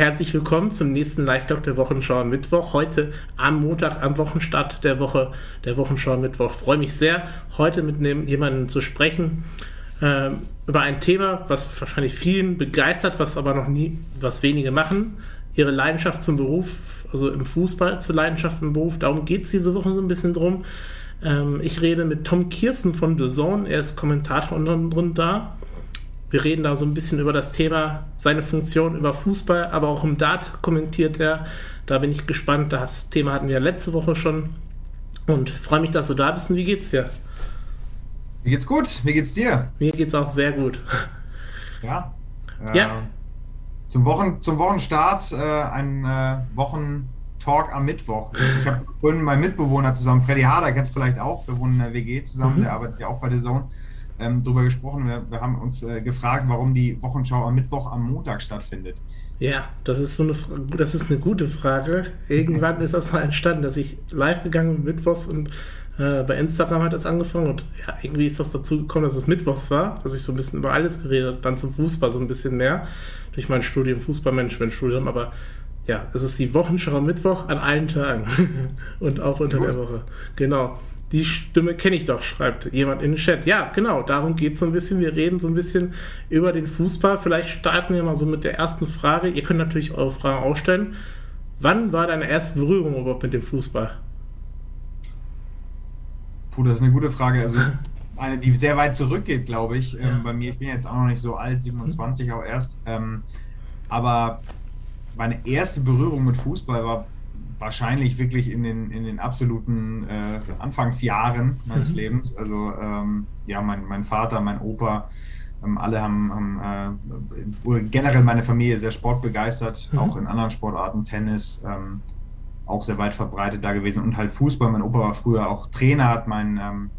herzlich willkommen zum nächsten Live-Talk der Wochenschau am Mittwoch. Heute am Montag, am Wochenstart der Woche, der Wochenschau am Mittwoch. Freue mich sehr, heute mit jemandem zu sprechen äh, über ein Thema, was wahrscheinlich vielen begeistert, was aber noch nie, was wenige machen. Ihre Leidenschaft zum Beruf, also im Fußball zur Leidenschaft im Beruf. Darum geht es diese Woche so ein bisschen drum. Ähm, ich rede mit Tom Kirsten von The Zone. Er ist Kommentator unter anderem da. Wir reden da so ein bisschen über das Thema, seine Funktion über Fußball, aber auch im Dart kommentiert er. Da bin ich gespannt. Das Thema hatten wir letzte Woche schon. Und freue mich, dass du da bist. Und wie geht's dir? Mir geht's gut. Wie geht's dir? Mir geht's auch sehr gut. Ja. Äh, ja. Zum, Wochen, zum Wochenstart äh, ein äh, Wochentalk am Mittwoch. Ich habe vorhin meinen Mitbewohner zusammen, Freddy Harder, kennst du vielleicht auch. Wir wohnen in der WG zusammen, mhm. der arbeitet ja auch bei der Zone ähm, darüber gesprochen. Wir, wir haben uns äh, gefragt, warum die Wochenschau am Mittwoch am Montag stattfindet. Ja, das ist so eine das ist eine gute Frage. Irgendwann ist das mal entstanden, dass ich live gegangen bin mittwochs und äh, bei Instagram hat das angefangen und ja, irgendwie ist das dazu gekommen, dass es mittwochs war, dass ich so ein bisschen über alles geredet habe, dann zum Fußball so ein bisschen mehr durch mein Studium Fußballmanagement-Studium, aber ja, es ist die Wochenschau am Mittwoch an allen Tagen und auch unter der Woche. Genau die Stimme kenne ich doch, schreibt jemand in den Chat. Ja, genau, darum geht es so ein bisschen. Wir reden so ein bisschen über den Fußball. Vielleicht starten wir mal so mit der ersten Frage. Ihr könnt natürlich eure Fragen auch stellen. Wann war deine erste Berührung überhaupt mit dem Fußball? Puh, das ist eine gute Frage. Also eine, die sehr weit zurückgeht, glaube ich. Ja. Ähm, bei mir, ich bin jetzt auch noch nicht so alt, 27 mhm. auch erst. Ähm, aber meine erste Berührung mit Fußball war wahrscheinlich wirklich in den, in den absoluten äh, Anfangsjahren meines mhm. Lebens. Also ähm, ja, mein, mein Vater, mein Opa, ähm, alle haben, haben äh, generell meine Familie sehr sportbegeistert, mhm. auch in anderen Sportarten, Tennis, ähm, auch sehr weit verbreitet da gewesen und halt Fußball. Mein Opa war früher auch Trainer, hat mein ähm,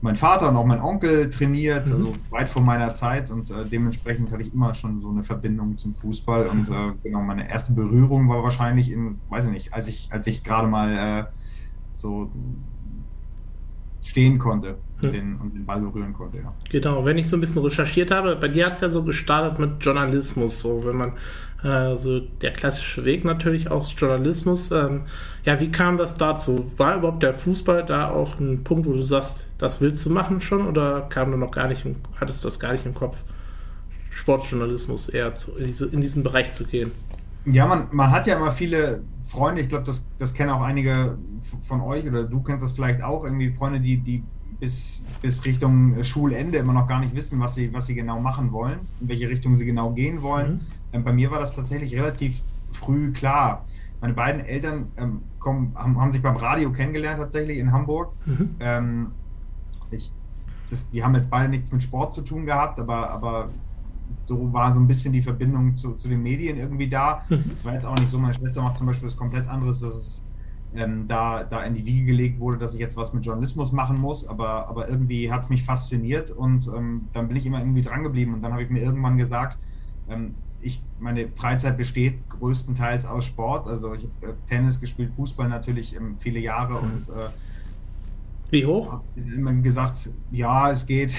mein Vater und auch mein Onkel trainiert, mhm. also weit vor meiner Zeit und äh, dementsprechend hatte ich immer schon so eine Verbindung zum Fußball und äh, genau meine erste Berührung war wahrscheinlich in, weiß ich nicht, als ich als ich gerade mal äh, so stehen konnte und, den, und den Ball berühren konnte, ja. Genau, wenn ich so ein bisschen recherchiert habe, bei dir hat es ja so gestartet mit Journalismus, so wenn man äh, so der klassische Weg natürlich aus Journalismus. Ähm, ja, wie kam das dazu? War überhaupt der Fußball da auch ein Punkt, wo du sagst, das willst du machen schon oder kam du noch gar nicht, hattest du das gar nicht im Kopf, Sportjournalismus eher zu, in, diese, in diesen Bereich zu gehen? Ja, man, man hat ja immer viele Freunde, ich glaube, das, das kennen auch einige von euch oder du kennst das vielleicht auch, irgendwie Freunde, die, die bis, bis Richtung Schulende immer noch gar nicht wissen, was sie, was sie genau machen wollen, in welche Richtung sie genau gehen wollen. Mhm. Bei mir war das tatsächlich relativ früh klar. Meine beiden Eltern ähm, kommen, haben, haben, sich beim Radio kennengelernt, tatsächlich in Hamburg. Mhm. Ähm, ich, das, die haben jetzt beide nichts mit Sport zu tun gehabt, aber, aber so war so ein bisschen die Verbindung zu, zu den Medien irgendwie da. Es mhm. war jetzt auch nicht so, meine Schwester macht zum Beispiel was komplett anderes, dass es ähm, da, da in die Wiege gelegt wurde, dass ich jetzt was mit Journalismus machen muss, aber, aber irgendwie hat es mich fasziniert und ähm, dann bin ich immer irgendwie dran geblieben und dann habe ich mir irgendwann gesagt, ähm, ich, meine Freizeit besteht größtenteils aus Sport, also ich habe äh, Tennis gespielt, Fußball natürlich ähm, viele Jahre mhm. und äh, wie hoch? Habe immer gesagt, ja, es geht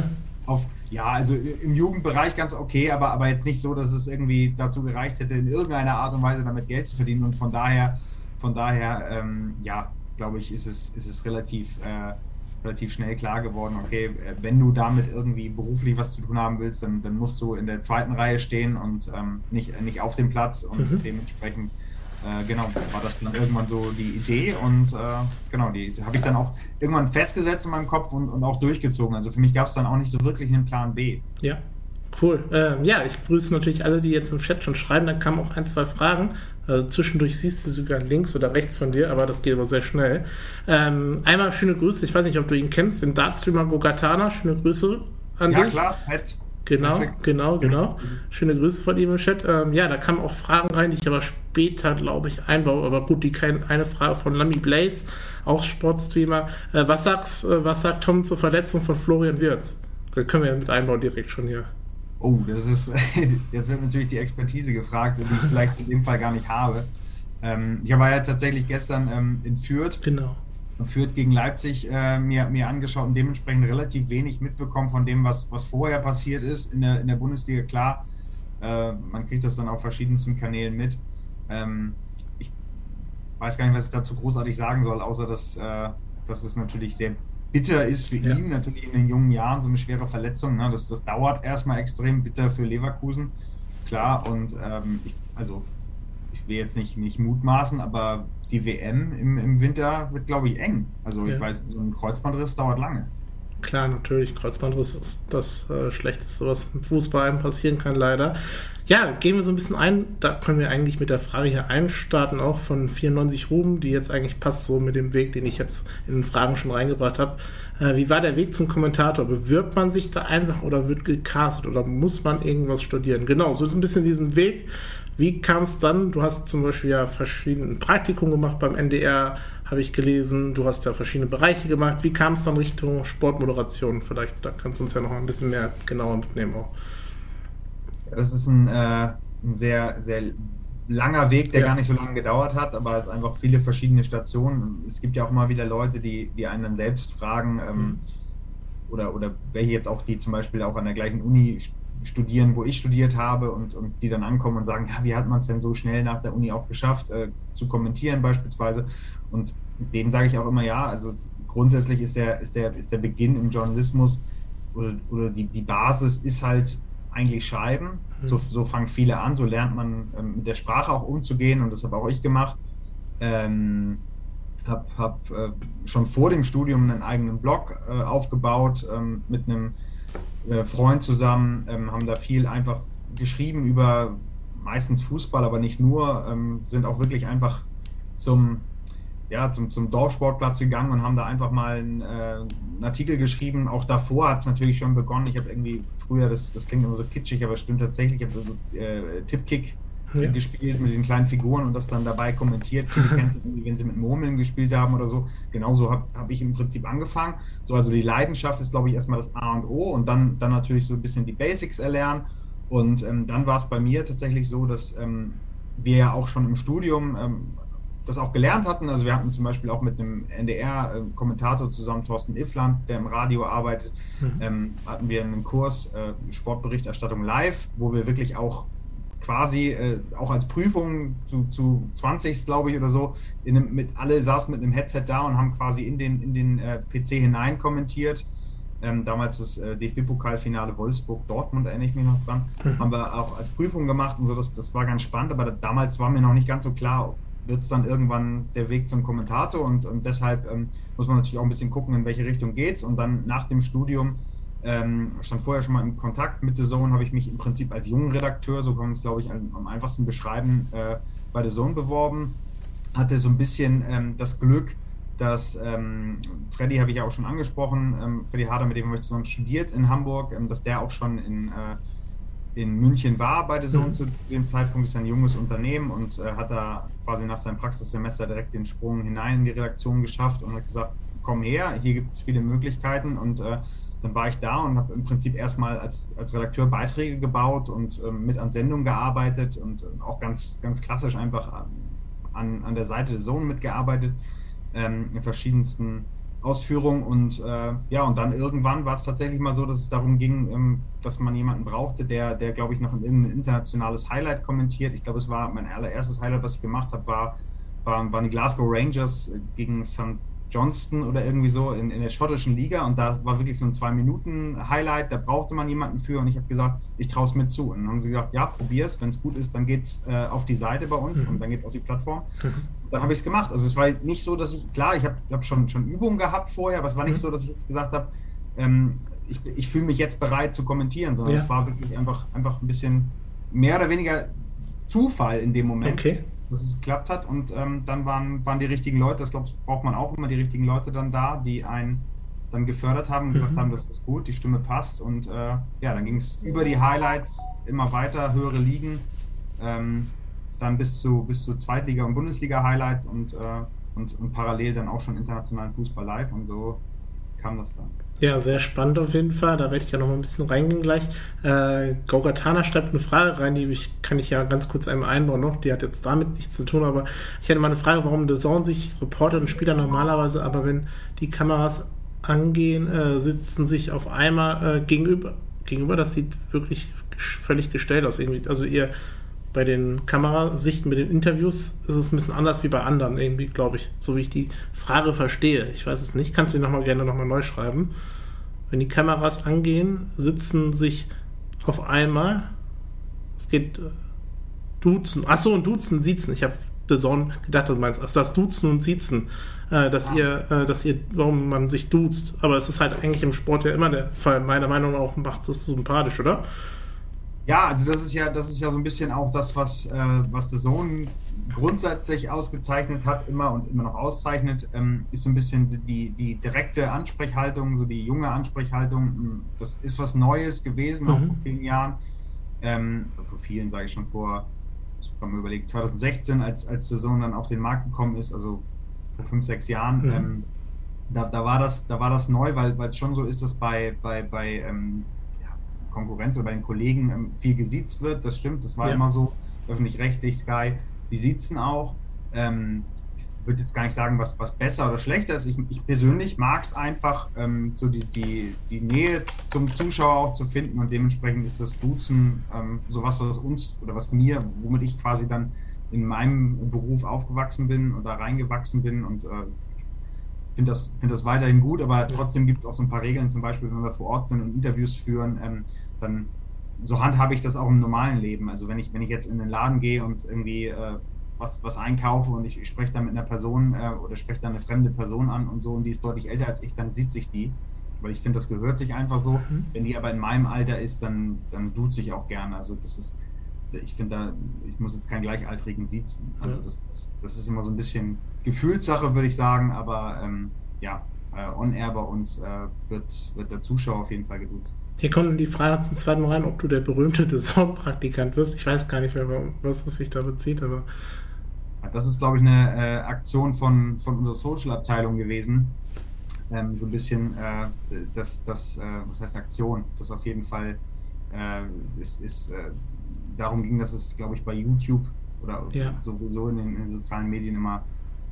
auf ja, also im Jugendbereich ganz okay, aber, aber jetzt nicht so, dass es irgendwie dazu gereicht hätte, in irgendeiner Art und Weise damit Geld zu verdienen. Und von daher, von daher, ähm, ja, glaube ich, ist es, ist es relativ, äh, relativ schnell klar geworden, okay, äh, wenn du damit irgendwie beruflich was zu tun haben willst, dann, dann musst du in der zweiten Reihe stehen und ähm, nicht, nicht auf dem Platz und mhm. dementsprechend äh, genau, war das dann irgendwann so die Idee und äh, genau, die habe ich dann auch irgendwann festgesetzt in meinem Kopf und, und auch durchgezogen. Also für mich gab es dann auch nicht so wirklich einen Plan B. Ja, cool. Ähm, ja, ich grüße natürlich alle, die jetzt im Chat schon schreiben. Da kamen auch ein, zwei Fragen. Also zwischendurch siehst du sogar links oder rechts von dir, aber das geht aber sehr schnell. Ähm, einmal schöne Grüße, ich weiß nicht, ob du ihn kennst, den Dartstreamer Gogatana. Schöne Grüße an ja, dich. Ja, klar, Pat. Genau, genau, genau. Schöne Grüße von ihm im Chat. Ähm, ja, da kamen auch Fragen rein, die ich aber später, glaube ich, einbaue. Aber gut, die kein, eine Frage von Lamy Blaze, auch Sportstreamer. Äh, was, sagst, äh, was sagt Tom zur Verletzung von Florian Wirz? Das können wir mit einbauen direkt schon hier. Oh, das ist, jetzt wird natürlich die Expertise gefragt, die ich vielleicht in dem Fall gar nicht habe. Ähm, ich war ja tatsächlich gestern ähm, in Fürth. Genau Fürth gegen Leipzig äh, mir, mir angeschaut und dementsprechend relativ wenig mitbekommen von dem, was, was vorher passiert ist in der, in der Bundesliga. Klar, Äh, man kriegt das dann auf verschiedensten Kanälen mit. Ähm, ich weiß gar nicht, was ich dazu großartig sagen soll, außer dass, äh, dass es natürlich sehr bitter ist für ja. ihn, natürlich in den jungen Jahren so eine schwere Verletzung. Ne? Das, das dauert erstmal extrem bitter für Leverkusen, klar. Und ähm, ich, also ich will jetzt nicht, nicht mutmaßen, aber die WM im, im Winter wird, glaube ich, eng. Also ja. ich weiß, so ein Kreuzbandriss dauert lange. Klar, natürlich, Kreuzbandriss ist das äh, Schlechteste, was im Fußball einem passieren kann, leider. Ja, gehen wir so ein bisschen ein. Da können wir eigentlich mit der Frage hier einstarten, auch von 94 Ruben, die jetzt eigentlich passt so mit dem Weg, den ich jetzt in den Fragen schon reingebracht habe. Äh, wie war der Weg zum Kommentator? Bewirbt man sich da einfach oder wird gecastet oder muss man irgendwas studieren? Genau, so ist ein bisschen diesen Weg. Wie kam es dann? Du hast zum Beispiel ja verschiedene Praktikum gemacht beim NDR, habe ich gelesen. Du hast ja verschiedene Bereiche gemacht. Wie kam es dann Richtung Sportmoderation? Vielleicht, da kannst du uns ja noch ein bisschen mehr genauer mitnehmen auch. Das ist ein, äh, ein sehr, sehr langer Weg, der ja. gar nicht so lange gedauert hat, aber es einfach viele verschiedene Stationen. Es gibt ja auch immer wieder Leute, die, die einen dann selbst fragen, ähm, mhm. oder, oder welche jetzt auch, die zum Beispiel auch an der gleichen Uni studieren, wo ich studiert habe und, und die dann ankommen und sagen, ja, wie hat man es denn so schnell nach der Uni auch geschafft, äh, zu kommentieren beispielsweise. Und denen sage ich auch immer, ja, also grundsätzlich ist der, ist der, ist der Beginn im Journalismus oder, oder die, die Basis ist halt eigentlich schreiben. Mhm. So, so fangen viele an, so lernt man ähm, mit der Sprache auch umzugehen und das habe auch ich gemacht. Ähm, habe hab, äh, schon vor dem Studium einen eigenen Blog äh, aufgebaut ähm, mit einem äh, Freund zusammen, ähm, haben da viel einfach geschrieben über meistens Fußball, aber nicht nur, ähm, sind auch wirklich einfach zum, ja, zum, zum Dorfsportplatz gegangen und haben da einfach mal einen, äh, einen Artikel geschrieben. Auch davor hat es natürlich schon begonnen. Ich habe irgendwie früher, das, das klingt immer so kitschig, aber stimmt tatsächlich, ich habe so äh, Tippkick ja. gespielt mit den kleinen Figuren und das dann dabei kommentiert. Viele kennen wenn sie mit Murmeln gespielt haben oder so. Genauso habe hab ich im Prinzip angefangen. So, also die Leidenschaft ist, glaube ich, erstmal das A und O und dann, dann natürlich so ein bisschen die Basics erlernen. Und ähm, dann war es bei mir tatsächlich so, dass ähm, wir ja auch schon im Studium ähm, das auch gelernt hatten. Also wir hatten zum Beispiel auch mit einem NDR-Kommentator zusammen, Thorsten Iffland, der im Radio arbeitet, mhm. ähm, hatten wir einen Kurs äh, Sportberichterstattung live, wo wir wirklich auch quasi äh, auch als Prüfung zu, zu 20, glaube ich, oder so, einem, mit, alle saßen mit einem Headset da und haben quasi in den, in den äh, PC hinein kommentiert. Ähm, damals das äh, DFB-Pokalfinale Wolfsburg-Dortmund, erinnere ich mich noch dran, mhm. haben wir auch als Prüfung gemacht und so, das, das war ganz spannend, aber damals war mir noch nicht ganz so klar, wird es dann irgendwann der Weg zum Kommentator und, und deshalb ähm, muss man natürlich auch ein bisschen gucken, in welche Richtung geht es und dann nach dem Studium ähm, stand vorher schon mal im Kontakt mit The Zone, habe ich mich im Prinzip als jungen Redakteur, so kann man es glaube ich am, einfachsten beschreiben, äh, bei The Zone beworben. Hatte so ein bisschen ähm, das Glück, dass ähm, Freddy habe ich ja auch schon angesprochen, ähm, Freddy Harder, mit dem habe ich zusammen studiert in Hamburg, ähm, dass der auch schon in, äh, in München war bei The Zone mhm. zu dem Zeitpunkt, ist ein junges Unternehmen und äh, hat da quasi nach seinem Praxissemester direkt den Sprung hinein in die Redaktion geschafft und hat gesagt, komm her, hier gibt es viele Möglichkeiten und äh, dann war ich da und habe im Prinzip erstmal als, als Redakteur Beiträge gebaut und ähm, mit an Sendungen gearbeitet und äh, auch ganz, ganz klassisch einfach an, an der Seite der Zone mitgearbeitet, ähm, in verschiedensten Ausführungen. Und äh, ja, und dann irgendwann war es tatsächlich mal so, dass es darum ging, ähm, dass man jemanden brauchte, der, der glaube ich, noch in irgendein internationales Highlight kommentiert. Ich glaube, es war mein allererstes Highlight, was ich gemacht habe, war, war, waren die Glasgow Rangers gegen St. Johnston oder irgendwie so in, in der schottischen Liga und da war wirklich so ein Zwei-Minuten-Highlight, da brauchte man jemanden für und ich habe gesagt, ich traue es mir zu. Und dann haben sie gesagt, ja, probier's, wenn es gut ist, dann geht's äh, auf die Seite bei uns mhm. und dann geht's auf die Plattform. Mhm. Dann habe ich es gemacht. Also es war nicht so, dass ich, klar, ich habe hab schon, schon Übungen gehabt vorher, aber es war nicht mhm. so, dass ich jetzt gesagt habe, ähm, ich, ich fühle mich jetzt bereit zu kommentieren, sondern ja. es war wirklich einfach, einfach ein bisschen mehr oder weniger Zufall in dem Moment. Okay dass es geklappt hat. Und ähm, dann waren, waren die richtigen Leute, das glaube braucht man auch immer, die richtigen Leute dann da, die einen dann gefördert haben und gesagt mhm. haben, das ist gut, die Stimme passt. Und äh, ja, dann ging es über die Highlights immer weiter, höhere Ligen, ähm, dann bis zu, bis zu Zweitliga- und Bundesliga-Highlights und, äh, und, und parallel dann auch schon internationalen Fußball live. Und so kam das dann. Ja, sehr spannend auf jeden Fall. Da werde ich ja noch mal ein bisschen reingehen gleich. Äh, Gaugatana schreibt eine Frage rein, die ich, kann ich ja ganz kurz einmal einbauen noch. Die hat jetzt damit nichts zu tun, aber ich hätte mal eine Frage, warum The sich Reporter und Spieler normalerweise, aber wenn die Kameras angehen, äh, sitzen sich auf einmal äh, gegenüber. Gegenüber, das sieht wirklich völlig gestellt aus. Irgendwie. Also ihr bei den Kamerasichten, mit den Interviews ist es ein bisschen anders wie bei anderen, irgendwie, glaube ich. So wie ich die Frage verstehe. Ich weiß es nicht. Kannst du die nochmal gerne nochmal neu schreiben? Wenn die Kameras angehen, sitzen sich auf einmal, es geht äh, duzen, achso, und duzen, siezen. Ich habe The Zone gedacht, du meinst, also das Duzen und Siezen, äh, dass ja. ihr, äh, dass ihr, warum man sich duzt. Aber es ist halt eigentlich im Sport ja immer der Fall. Meiner Meinung nach macht es sympathisch, oder? Ja, also das ist ja, das ist ja so ein bisschen auch das, was, äh, was The Zone grundsätzlich ausgezeichnet hat, immer und immer noch auszeichnet, ähm, ist so ein bisschen die, die direkte Ansprechhaltung, so die junge Ansprechhaltung. Das ist was Neues gewesen, mhm. auch vor vielen Jahren. Ähm, vor vielen, sage ich schon vor, ich kann mir überlegen, 2016, als, als The Zone dann auf den Markt gekommen ist, also vor fünf, sechs Jahren, mhm. ähm, da, da, war das, da war das neu, weil es schon so ist, dass bei, bei, bei ähm, Konkurrenz oder bei den Kollegen ähm, viel gesiezt wird. Das stimmt, das war ja. immer so. Öffentlich-rechtlich, Sky, die siezen auch. Ähm, ich würde jetzt gar nicht sagen, was, was besser oder schlechter ist. Ich, ich persönlich mag es einfach, ähm, so die, die, die Nähe zum Zuschauer auch zu finden und dementsprechend ist das Duzen ähm, sowas, was uns oder was mir, womit ich quasi dann in meinem Beruf aufgewachsen bin oder reingewachsen bin und äh, finde das, find das weiterhin gut, aber trotzdem gibt es auch so ein paar Regeln, zum Beispiel, wenn wir vor Ort sind und Interviews führen, ähm, dann so handhabe ich das auch im normalen Leben. Also wenn ich, wenn ich jetzt in den Laden gehe und irgendwie äh, was, was einkaufe und ich, ich spreche dann mit einer Person äh, oder spreche dann eine fremde Person an und so und die ist deutlich älter als ich, dann sieht sich die. Weil ich finde, das gehört sich einfach so. Mhm. Wenn die aber in meinem Alter ist, dann, dann tut sich auch gerne. Also das ist, ich finde da, ich muss jetzt keinen Gleichaltrigen siezen. Also das, das, das, ist immer so ein bisschen Gefühlssache, würde ich sagen, aber ähm, ja, äh, on-air bei uns äh, wird, wird der Zuschauer auf jeden Fall geduzt. Hier kommt die Frage zum zweiten Mal rein, ob du der berühmte Design-Praktikant wirst. Ich weiß gar nicht mehr, was es sich da bezieht, aber. Das ist, glaube ich, eine äh, Aktion von, von unserer Social-Abteilung gewesen. Ähm, so ein bisschen, äh, das, das äh, was heißt Aktion? Das auf jeden Fall äh, ist, ist darum ging, dass es, glaube ich, bei YouTube oder ja. sowieso in den, in den, sozialen Medien immer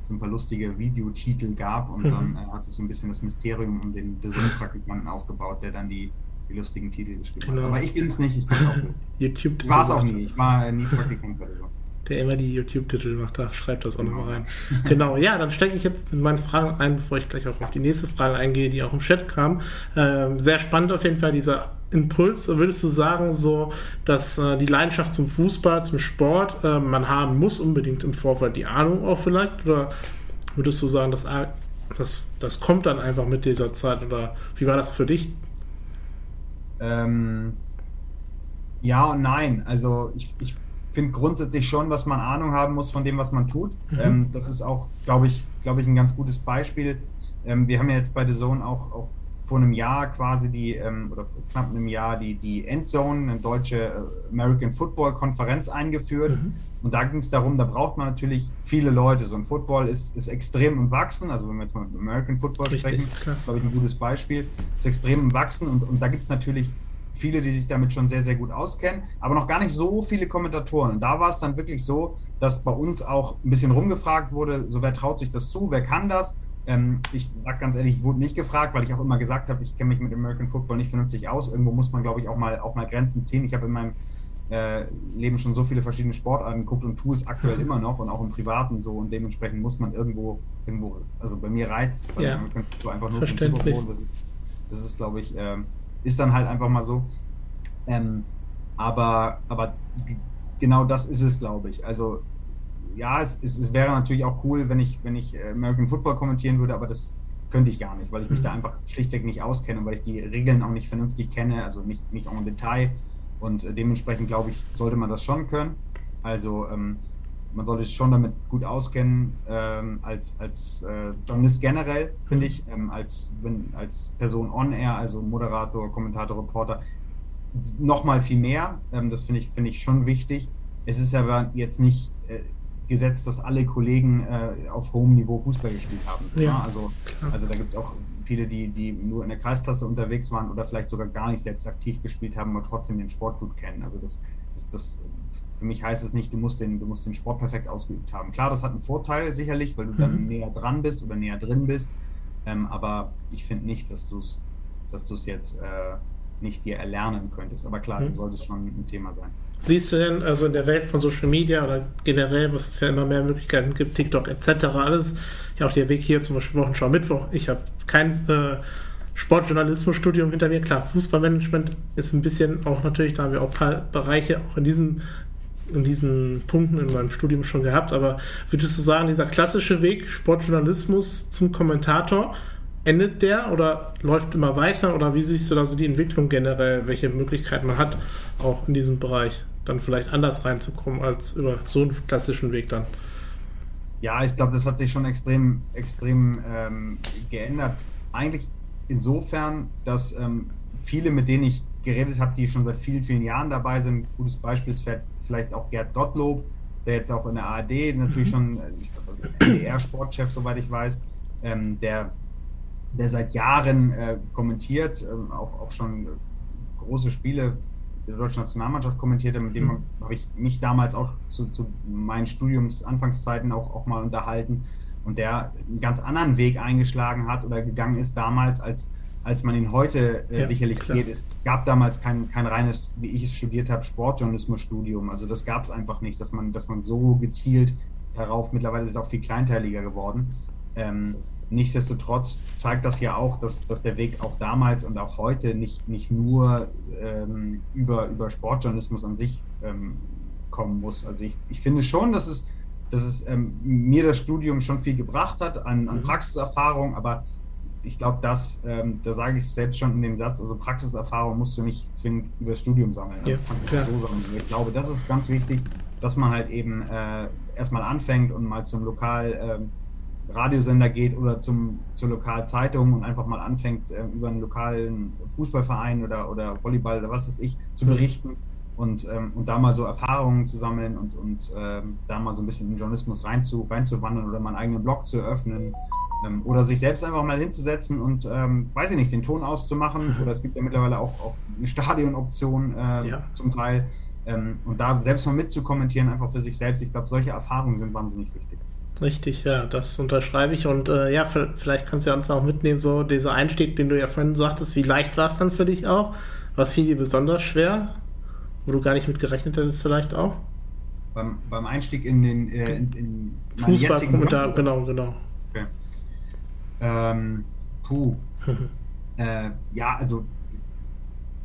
so ein paar lustige Videotitel gab und mhm. dann äh, hat sich so ein bisschen das Mysterium um den Design-Praktikanten aufgebaut, der dann die die lustigen Titel geschrieben genau. hat. Aber ich bin es nicht, ich bin auch nicht. YouTube war es auch nie, ich war nie Praktikant oder so. Der immer die YouTube-Titel macht, da schreibt das auch nochmal rein. genau, ja, dann stecke ich jetzt in meine Fragen ein, bevor ich gleich auch auf die nächste Frage eingehe, die auch im Chat kam. Ähm, sehr spannend auf jeden Fall dieser Impuls. Würdest du sagen, so, dass äh, die Leidenschaft zum Fußball, zum Sport, äh, man haben muss unbedingt im Vorfeld die Ahnung auch vielleicht? Oder würdest du sagen, dass das, das kommt dann einfach mit dieser Zeit? Oder wie war das für dich? Ähm, ja und nein. Also ich, ich finde grundsätzlich schon, dass man Ahnung haben muss von dem, was man tut. Mhm. Ähm, das ist auch, glaube ich, glaube ich, ein ganz gutes Beispiel. Ähm, wir haben ja jetzt bei The Zone auch, auch vor einem Jahr quasi die, ähm, oder knapp einem Jahr die, die Endzone, eine deutsche äh, American Football Konferenz eingeführt. Mhm. Und da ging es darum, da braucht man natürlich viele Leute. So ein Football ist, ist extrem im Wachsen. Also wenn wir jetzt mal mit American Football Richtig, sprechen, glaube ich, ein gutes Beispiel. Ist extrem im Wachsen und, und da gibt es natürlich viele, die sich damit schon sehr, sehr gut auskennen, aber noch gar nicht so viele Kommentatoren. Und da war es dann wirklich so, dass bei uns auch ein bisschen rumgefragt wurde, so wer traut sich das zu, wer kann das? Ähm, ich sage ganz ehrlich, ich wurde nicht gefragt, weil ich auch immer gesagt habe, ich kenne mich mit American Football nicht vernünftig aus. Irgendwo muss man, glaube ich, auch mal, auch mal Grenzen ziehen. Ich habe in meinem äh, Leben schon so viele verschiedene Sportarten geguckt und tue es aktuell immer noch und auch im Privaten so und dementsprechend muss man irgendwo, irgendwo also bei mir reizt, weil ja. man so einfach nur Super Bowl, das ist, das ist glaube ich, äh, ist dann halt einfach mal so. Ähm, aber, aber genau das ist es, glaube ich. Also ja, es, es, wäre natürlich auch cool, wenn ich, wenn ich äh, American Football kommentieren würde, aber das könnte ich gar nicht, weil ich mich mhm. da einfach schlichtweg nicht auskenne, weil ich die Regeln auch nicht vernünftig kenne, also nicht, nicht en Detail. Und äh, dementsprechend glaube ich, sollte man das schon können. Also ähm, man sollte sich schon damit gut auskennen, ähm, als, als äh, Journalist generell, finde ich, ähm, als, wenn, als Person on-air, also Moderator, Kommentator, Reporter, nochmal viel mehr. Ähm, das finde ich, finde ich schon wichtig. Es ist aber jetzt nicht äh, gesetzt, dass alle Kollegen äh, auf hohem Niveau Fußball gespielt haben. Ja, Also, also da gibt es auch viele, die, die nur in der Kreisklasse unterwegs waren oder vielleicht sogar gar nicht selbst aktiv gespielt haben, aber trotzdem den Sport gut kennen. Also das, das, das für mich heißt es nicht, du musst, den, du musst den Sport perfekt ausgeübt haben. Klar, das hat einen Vorteil sicherlich, weil du dann mhm. näher dran bist oder näher drin bist. Ähm, aber ich finde nicht, dass du es dass jetzt äh, nicht dir erlernen könntest. Aber klar, mhm. sollte es schon ein Thema sein. Siehst du denn also in der Welt von Social Media oder generell, was es ja immer mehr Möglichkeiten gibt, TikTok etc., alles, ja auch der Weg hier zum Beispiel Wochenschau Mittwoch, ich habe kein äh, Sportjournalismusstudium hinter mir, klar, Fußballmanagement ist ein bisschen auch natürlich, da haben wir auch ein paar Bereiche auch in diesen in diesen Punkten in meinem Studium schon gehabt, aber würdest du sagen, dieser klassische Weg, Sportjournalismus zum Kommentator, endet der oder läuft immer weiter oder wie siehst du da so die Entwicklung generell, welche Möglichkeiten man hat, auch in diesem Bereich dann vielleicht anders reinzukommen als über so einen klassischen Weg dann? Ja, ich glaube, das hat sich schon extrem, extrem ähm, geändert. Eigentlich insofern, dass ähm, viele, mit denen ich geredet habe, die schon seit vielen, vielen Jahren dabei sind, gutes Beispiel ist vielleicht auch Gerd Gottlob, der jetzt auch in der ARD natürlich mhm. schon, äh, ich glaube, NDR-Sportchef, soweit ich weiß, ähm, der der seit Jahren äh, kommentiert, ähm, auch, auch schon große Spiele der deutschen Nationalmannschaft kommentiert hat, mit dem mhm. habe ich mich damals auch zu, zu meinen Studiumsanfangszeiten auch, auch mal unterhalten und der einen ganz anderen Weg eingeschlagen hat oder gegangen ist damals, als, als man ihn heute äh, ja, sicherlich klar. geht. Es gab damals kein, kein reines, wie ich es studiert habe, Sportjournalismusstudium. Also das gab es einfach nicht, dass man, dass man so gezielt darauf, mittlerweile ist es auch viel kleinteiliger geworden, ähm, Nichtsdestotrotz zeigt das ja auch, dass, dass der Weg auch damals und auch heute nicht, nicht nur ähm, über, über Sportjournalismus an sich ähm, kommen muss. Also ich, ich finde schon, dass es, dass es ähm, mir das Studium schon viel gebracht hat an, an mhm. Praxiserfahrung, aber ich glaube, dass, ähm, da sage ich es selbst schon in dem Satz, also Praxiserfahrung musst du nicht zwingend über das Studium sammeln. Ja, das kannst du so sammeln. Ich glaube, das ist ganz wichtig, dass man halt eben äh, erstmal anfängt und mal zum Lokal ähm, Radiosender geht oder zum, zur Lokalzeitung und einfach mal anfängt, äh, über einen lokalen Fußballverein oder, oder Volleyball oder was weiß ich zu berichten und, ähm, und da mal so Erfahrungen zu sammeln und, und ähm, da mal so ein bisschen in den Journalismus reinzu, reinzuwandern oder mal einen eigenen Blog zu eröffnen ähm, oder sich selbst einfach mal hinzusetzen und, ähm, weiß ich nicht, den Ton auszumachen oder es gibt ja mittlerweile auch, auch eine Stadionoption äh, ja. zum Teil ähm, und da selbst mal mitzukommentieren, einfach für sich selbst. Ich glaube, solche Erfahrungen sind wahnsinnig wichtig. Richtig, ja, das unterschreibe ich. Und äh, ja, vielleicht kannst du uns auch mitnehmen, so dieser Einstieg, den du ja vorhin sagtest, wie leicht war es dann für dich auch? Was fiel dir besonders schwer? Wo du gar nicht mit gerechnet hättest, vielleicht auch? Beim, beim Einstieg in den äh, in, in Fußballkommentar, genau, genau. Ähm, puh. äh, ja, also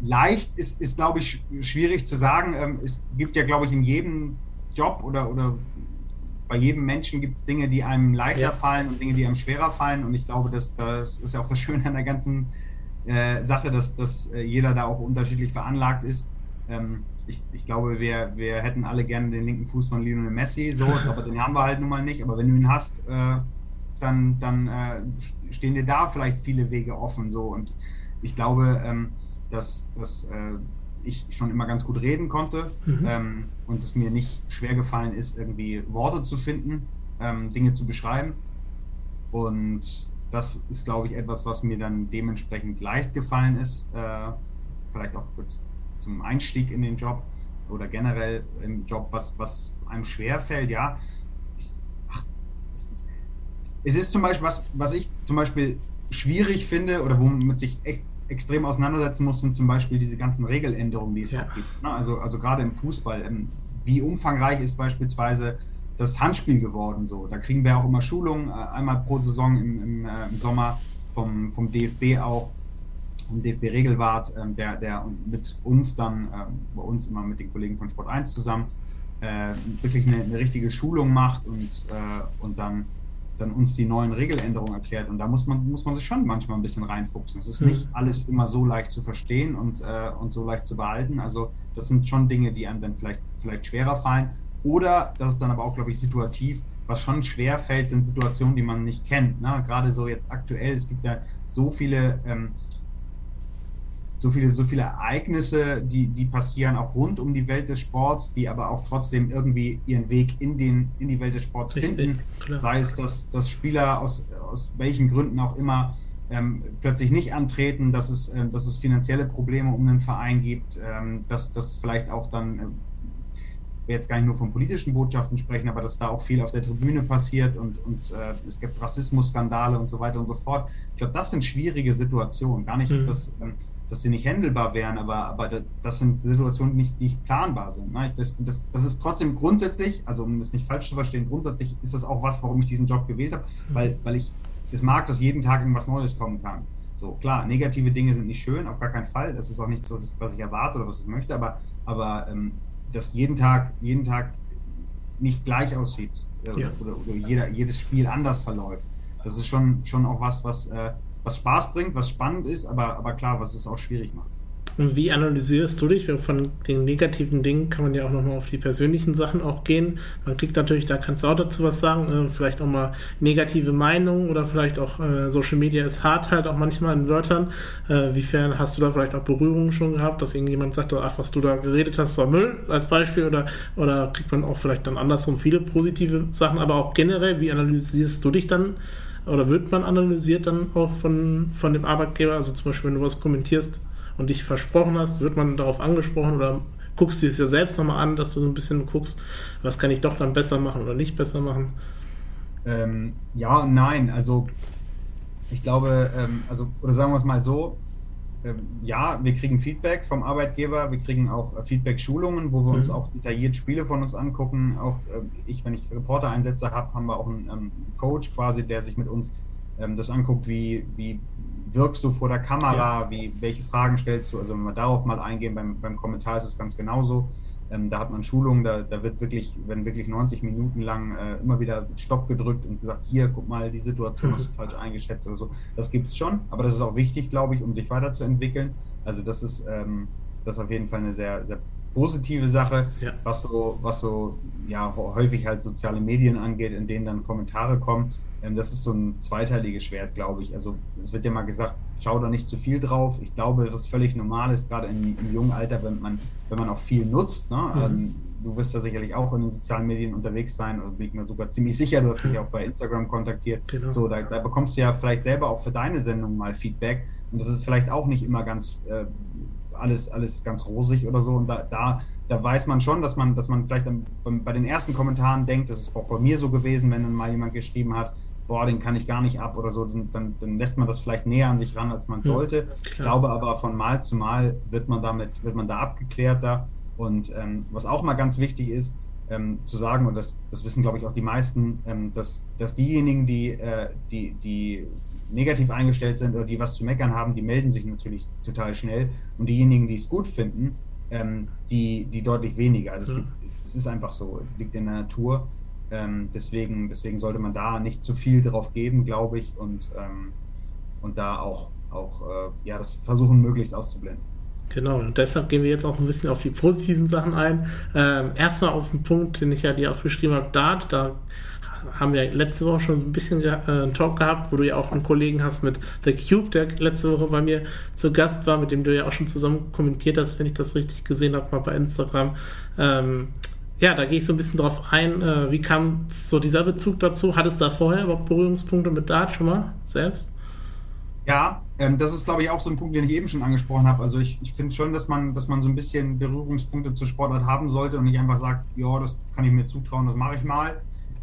leicht ist, ist glaube ich, schwierig zu sagen. Ähm, es gibt ja, glaube ich, in jedem Job oder, oder bei jedem Menschen gibt es Dinge, die einem leichter ja. fallen und Dinge, die einem schwerer fallen. Und ich glaube, dass, das ist ja auch das Schöne an der ganzen äh, Sache, dass, dass äh, jeder da auch unterschiedlich veranlagt ist. Ähm, ich, ich, glaube, wir, wir hätten alle gerne den linken Fuß von Lionel Messi, so, aber den haben wir halt nun mal nicht. Aber wenn du ihn hast, äh, dann, dann äh, stehen dir da vielleicht viele Wege offen. So. Und ich glaube, ähm, dass, dass äh, ich schon immer ganz gut reden konnte mhm. ähm, und es mir nicht schwer gefallen ist, irgendwie Worte zu finden, ähm, Dinge zu beschreiben. Und das ist, glaube ich, etwas, was mir dann dementsprechend leicht gefallen ist, äh, vielleicht auch zum Einstieg in den Job oder generell im Job, was, was einem schwer fällt, ja. Es, ist, zum Beispiel was, was ich zum Beispiel schwierig finde oder womit sich echt extrem auseinandersetzen muss, sind zum Beispiel diese ganzen Regeländerungen, die es ja. gibt. Ne? Also, also gerade im Fußball. Ähm, wie umfangreich ist beispielsweise das Handspiel geworden? So, da kriegen wir auch immer Schulungen, äh, einmal pro Saison im, im, äh, im Sommer vom, vom DFB auch, vom DFB Regelwart, ähm, der, der mit uns dann, ähm, bei uns immer mit den Kollegen von Sport 1 zusammen, äh, wirklich eine, eine, richtige Schulung macht und, äh, und dann dann uns die neuen Regeländerungen erklärt. Und da muss man, muss man sich schon manchmal ein bisschen reinfuchsen. Es ist mhm. nicht alles immer so leicht zu verstehen und, äh, und so leicht zu behalten. Also das sind schon Dinge, die einem dann vielleicht, vielleicht schwerer fallen. Oder, das ist dann aber auch, glaube ich, situativ, was schon schwer fällt, sind Situationen, die man nicht kennt. Ne? Gerade so jetzt aktuell, es gibt ja so viele ähm, so viele, so viele Ereignisse, die, die passieren auch rund um die Welt des Sports, die aber auch trotzdem irgendwie ihren Weg in, den, in die Welt des Sports Richtig, finden. Klar. Sei es, dass, dass Spieler aus, aus welchen Gründen auch immer ähm, plötzlich nicht antreten, dass es, äh, dass es finanzielle Probleme um den Verein gibt, ähm, dass das vielleicht auch dann, äh, wir jetzt gar nicht nur von politischen Botschaften sprechen, aber dass da auch viel auf der Tribüne passiert und, und äh, es gibt Rassismusskandale und so weiter und so fort. Ich glaube, das sind schwierige Situationen. Gar nicht, mhm. dass. Ähm, dass sie nicht handelbar wären, aber, aber das sind Situationen, die nicht, die nicht planbar sind. Ne? Das, das, das ist trotzdem grundsätzlich, also um es nicht falsch zu verstehen, grundsätzlich ist das auch was, warum ich diesen Job gewählt habe, weil, weil ich es mag, dass jeden Tag irgendwas Neues kommen kann. So, klar, negative Dinge sind nicht schön, auf gar keinen Fall. Das ist auch nichts, was ich, was ich erwarte oder was ich möchte, aber, aber ähm, dass jeden Tag, jeden Tag nicht gleich aussieht äh, ja. oder, oder jeder, jedes Spiel anders verläuft. Das ist schon, schon auch was, was, äh, was Spaß bringt, was spannend ist, aber, aber klar, was es auch schwierig macht. Und wie analysierst du dich? Von den negativen Dingen kann man ja auch nochmal auf die persönlichen Sachen auch gehen. Man kriegt natürlich, da kannst du auch dazu was sagen, äh, vielleicht auch mal negative Meinungen oder vielleicht auch äh, Social Media ist hart halt auch manchmal in Wörtern. Äh, wiefern hast du da vielleicht auch Berührungen schon gehabt, dass irgendjemand sagt, ach, was du da geredet hast, war Müll als Beispiel oder, oder kriegt man auch vielleicht dann andersrum viele positive Sachen, aber auch generell, wie analysierst du dich dann? Oder wird man analysiert dann auch von, von dem Arbeitgeber? Also zum Beispiel, wenn du was kommentierst, und dich versprochen hast, wird man darauf angesprochen oder guckst du es ja selbst nochmal an, dass du so ein bisschen guckst, was kann ich doch dann besser machen oder nicht besser machen? Ähm, ja und nein. Also ich glaube, ähm, also, oder sagen wir es mal so, ja, wir kriegen Feedback vom Arbeitgeber, wir kriegen auch äh, Feedback-Schulungen, wo wir mhm. uns auch detailliert Spiele von uns angucken. Auch äh, ich, wenn ich Reporter-Einsätze habe, haben wir auch einen ähm, Coach quasi, der sich mit uns ähm, das anguckt, wie, wie wirkst du vor der Kamera, ja. wie, welche Fragen stellst du. Also wenn wir darauf mal eingehen, beim, beim Kommentar ist es ganz genauso. Ähm, da hat man Schulungen, da, da wird wirklich, wenn wirklich 90 Minuten lang äh, immer wieder Stopp gedrückt und gesagt, hier, guck mal, die Situation du falsch eingeschätzt oder so. Das gibt es schon, aber das ist auch wichtig, glaube ich, um sich weiterzuentwickeln. Also das ist, ähm, das ist auf jeden Fall eine sehr, sehr positive Sache, ja. was so, was so ja häufig halt soziale Medien angeht, in denen dann Kommentare kommen. Ähm, das ist so ein zweiteiliges Schwert, glaube ich. Also es wird ja mal gesagt, schau da nicht zu viel drauf. Ich glaube, das ist völlig normal ist, gerade im, im jungen Alter, wenn man, wenn man auch viel nutzt. Ne? Mhm. Ähm, du wirst ja sicherlich auch in den sozialen Medien unterwegs sein und bin ich mir sogar ziemlich sicher, du hast mich auch bei Instagram kontaktiert. Genau. So, da, da, bekommst du ja vielleicht selber auch für deine Sendung mal Feedback. Und das ist vielleicht auch nicht immer ganz äh, alles, alles ganz rosig oder so. Und da, da, da weiß man schon, dass man, dass man vielleicht bei den ersten Kommentaren denkt, das ist auch bei mir so gewesen, wenn dann mal jemand geschrieben hat, boah, den kann ich gar nicht ab oder so, dann, dann, lässt man das vielleicht näher an sich ran, als man sollte. Ja, ich glaube aber, von Mal zu Mal wird man damit, wird man da abgeklärter. Und ähm, was auch mal ganz wichtig ist, ähm, zu sagen, und das, das wissen, glaube ich, auch die meisten, ähm, dass, dass diejenigen, die, äh, die, die negativ eingestellt sind oder die was zu meckern haben, die melden sich natürlich total schnell. Und diejenigen, die es gut finden, ähm, die, die deutlich weniger. Also es, gibt, es ist einfach so, liegt in der Natur. Ähm, deswegen, deswegen sollte man da nicht zu viel drauf geben, glaube ich, und, ähm, und da auch, auch äh, ja, das versuchen möglichst auszublenden. Genau, und deshalb gehen wir jetzt auch ein bisschen auf die positiven Sachen ein. Ähm, erstmal auf den Punkt, den ich ja dir auch geschrieben habe, Dart, da haben wir letzte Woche schon ein bisschen äh, einen Talk gehabt, wo du ja auch einen Kollegen hast mit The Cube, der letzte Woche bei mir zu Gast war, mit dem du ja auch schon zusammen kommentiert hast, wenn ich das richtig gesehen habe, mal bei Instagram. Ähm, ja, da gehe ich so ein bisschen drauf ein. Äh, wie kam so dieser Bezug dazu? Hattest du da vorher überhaupt Berührungspunkte mit Dart schon mal selbst? Ja, ähm, das ist, glaube ich, auch so ein Punkt, den ich eben schon angesprochen habe. Also ich, ich finde schon, dass man, dass man so ein bisschen Berührungspunkte zur Sportart haben sollte und nicht einfach sagt, ja, das kann ich mir zutrauen, das mache ich mal.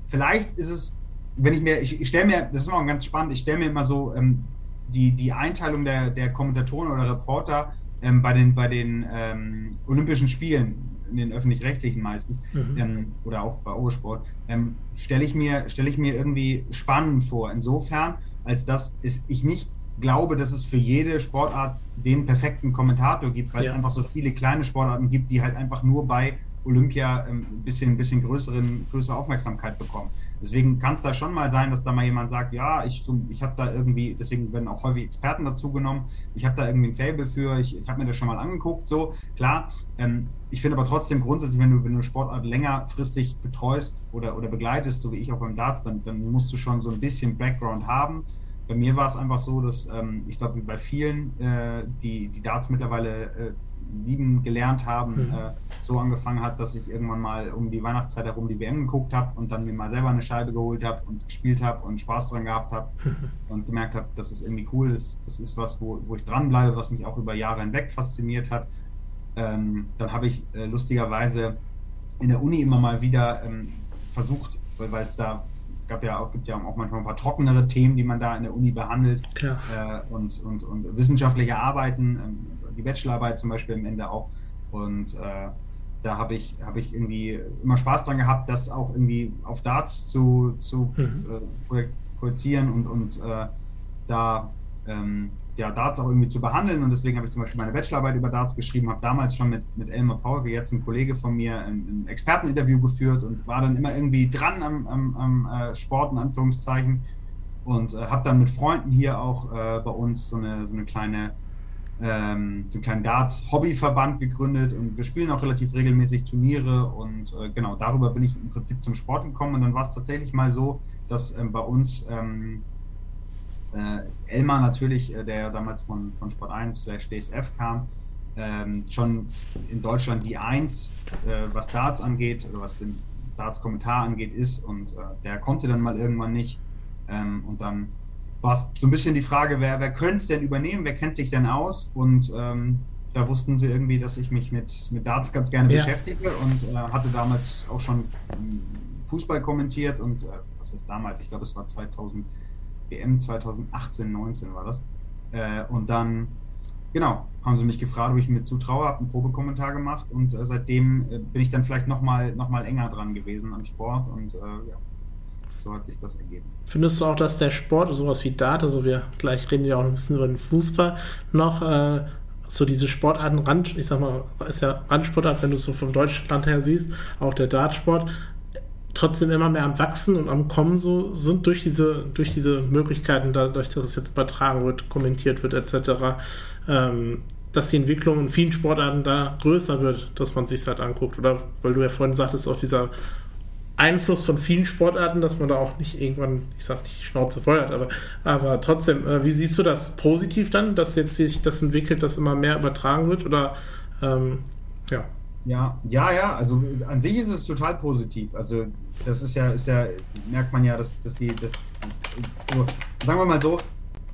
Vielleicht ist es, wenn ich mir, ich, ich stelle mir, das ist immer ganz spannend, ich stelle mir immer so ähm, die, die Einteilung der, der Kommentatoren oder Reporter ähm, bei den, bei den ähm, Olympischen Spielen in den öffentlich-rechtlichen meistens, mhm. ähm, oder auch bei Eurosport, ähm, stelle ich, mir, stell ich mir irgendwie spannend vor. Insofern, als dass es, ich nicht glaube, dass es für jede Sportart den perfekten Kommentator gibt, weil ja. es einfach so viele kleine Sportarten gibt, die halt einfach nur bei Olympia ähm, ein bisschen, ein bisschen größeren, größere Aufmerksamkeit bekommen. Deswegen kann es da schon mal sein, dass da mal jemand sagt, ja, ich, ich habe da irgendwie, deswegen werden auch häufig Experten dazu genommen, ich habe da irgendwie ein Fable für, ich, ich habe mir das schon mal angeguckt, so, klar. Ähm, ich finde aber trotzdem grundsätzlich, wenn du, wenn du Sportart längerfristig betreust oder, oder begleitest, so wie ich auch beim Darts, dann, dann musst du schon so ein bisschen Background haben. Bei mir war es einfach so, dass ähm, ich glaube, bei vielen, äh, die, die Darts mittlerweile äh, lieben gelernt haben, mhm. äh, so angefangen hat, dass ich irgendwann mal um die Weihnachtszeit herum die WM geguckt habe und dann mir mal selber eine Scheibe geholt habe und gespielt habe und Spaß dran gehabt habe und gemerkt habe, das ist irgendwie cool, das, das ist was, wo, wo ich dranbleibe, was mich auch über Jahre hinweg fasziniert hat. Ähm, dann habe ich äh, lustigerweise in der Uni immer mal wieder ähm, versucht, weil es da gab ja auch, gibt ja auch manchmal ein paar trockenere Themen, die man da in der Uni behandelt. Äh, und, und, und wissenschaftliche Arbeiten, ähm, die Bachelorarbeit zum Beispiel am Ende auch. Und äh, da habe ich, hab ich irgendwie immer Spaß dran gehabt, das auch irgendwie auf Darts zu, zu mhm. äh, projizieren und, und äh, da ähm, ja, Darts auch irgendwie zu behandeln. Und deswegen habe ich zum Beispiel meine Bachelorarbeit über Darts geschrieben, habe damals schon mit, mit Elmar Paulke, jetzt ein Kollege von mir, ein, ein Experteninterview geführt und war dann immer irgendwie dran am, am, am äh, Sport, in Anführungszeichen. Und äh, habe dann mit Freunden hier auch äh, bei uns so eine, so eine kleine ähm, einen kleinen Darts-Hobbyverband gegründet und wir spielen auch relativ regelmäßig Turniere und äh, genau darüber bin ich im Prinzip zum Sport gekommen und dann war es tatsächlich mal so, dass ähm, bei uns ähm, äh, Elmar natürlich, äh, der ja damals von, von Sport 1 slash DSF kam, ähm, schon in Deutschland die 1, äh, was Darts angeht oder was den Darts-Kommentar angeht, ist und äh, der konnte dann mal irgendwann nicht ähm, und dann war es so ein bisschen die Frage, wer, wer könnte es denn übernehmen, wer kennt sich denn aus? Und ähm, da wussten sie irgendwie, dass ich mich mit, mit Darts ganz gerne ja. beschäftige und äh, hatte damals auch schon ähm, Fußball kommentiert und äh, was ist damals? Ich glaube, es war 2000, WM 2018, 19 war das. Äh, und dann, genau, haben sie mich gefragt, ob ich mir zutraue, habe einen Probekommentar gemacht und äh, seitdem äh, bin ich dann vielleicht nochmal noch mal enger dran gewesen am Sport und äh, ja so hat sich das ergeben. Findest du auch, dass der Sport, sowas wie Dart, also wir gleich reden ja auch ein bisschen über den Fußball, noch äh, so diese Sportarten, Rand, ich sag mal, ist ja Randsportart, wenn du es so vom Deutschland her siehst, auch der Dartsport, trotzdem immer mehr am Wachsen und am Kommen so sind durch diese, durch diese Möglichkeiten, dadurch, dass es jetzt übertragen wird, kommentiert wird, etc., ähm, dass die Entwicklung in vielen Sportarten da größer wird, dass man sich halt anguckt. Oder weil du ja vorhin sagtest, auch dieser Einfluss von vielen Sportarten, dass man da auch nicht irgendwann, ich sag nicht die Schnauze voll hat, aber, aber trotzdem, äh, wie siehst du das positiv dann, dass jetzt sich das entwickelt, dass immer mehr übertragen wird oder ähm, ja? Ja, ja, ja, also an sich ist es total positiv. Also das ist ja, ist ja, merkt man ja, dass, dass sie, das, also, sagen wir mal so,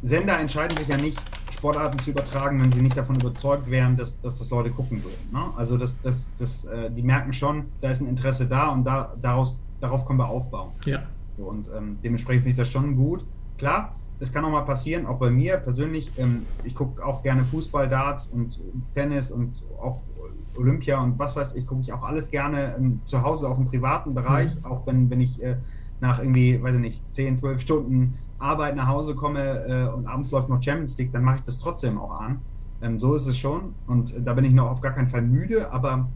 Sender entscheiden sich ja nicht, Sportarten zu übertragen, wenn sie nicht davon überzeugt wären, dass, dass das Leute gucken würden. Ne? Also das, das, das, äh, die merken schon, da ist ein Interesse da und da, daraus, darauf können wir aufbauen. Ja. So, und ähm, dementsprechend finde ich das schon gut. Klar, es kann auch mal passieren, auch bei mir persönlich. Ähm, ich gucke auch gerne Fußball, Darts und Tennis und auch Olympia und was weiß ich, gucke ich auch alles gerne ähm, zu Hause, auch im privaten Bereich, mhm. auch wenn, wenn ich äh, nach irgendwie, weiß ich nicht, 10, 12 Stunden Arbeit nach Hause komme äh, und abends läuft noch Champions League, dann mache ich das trotzdem auch an. Ähm, so ist es schon. Und äh, da bin ich noch auf gar keinen Fall müde, aber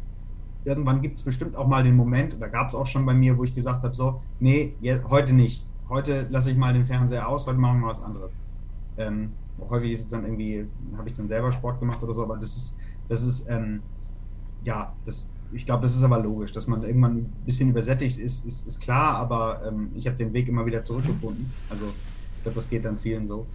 irgendwann gibt es bestimmt auch mal den Moment, oder gab es auch schon bei mir, wo ich gesagt habe: so, nee, heute nicht. Heute lasse ich mal den Fernseher aus, heute machen wir was anderes. Ähm, häufig ist es dann irgendwie, habe ich dann selber Sport gemacht oder so, aber das ist, das ist, ähm, ja, das, ich glaube, das ist aber logisch, dass man irgendwann ein bisschen übersättigt ist, ist, ist klar, aber ähm, ich habe den Weg immer wieder zurückgefunden. Also ich glaube, das geht dann vielen so.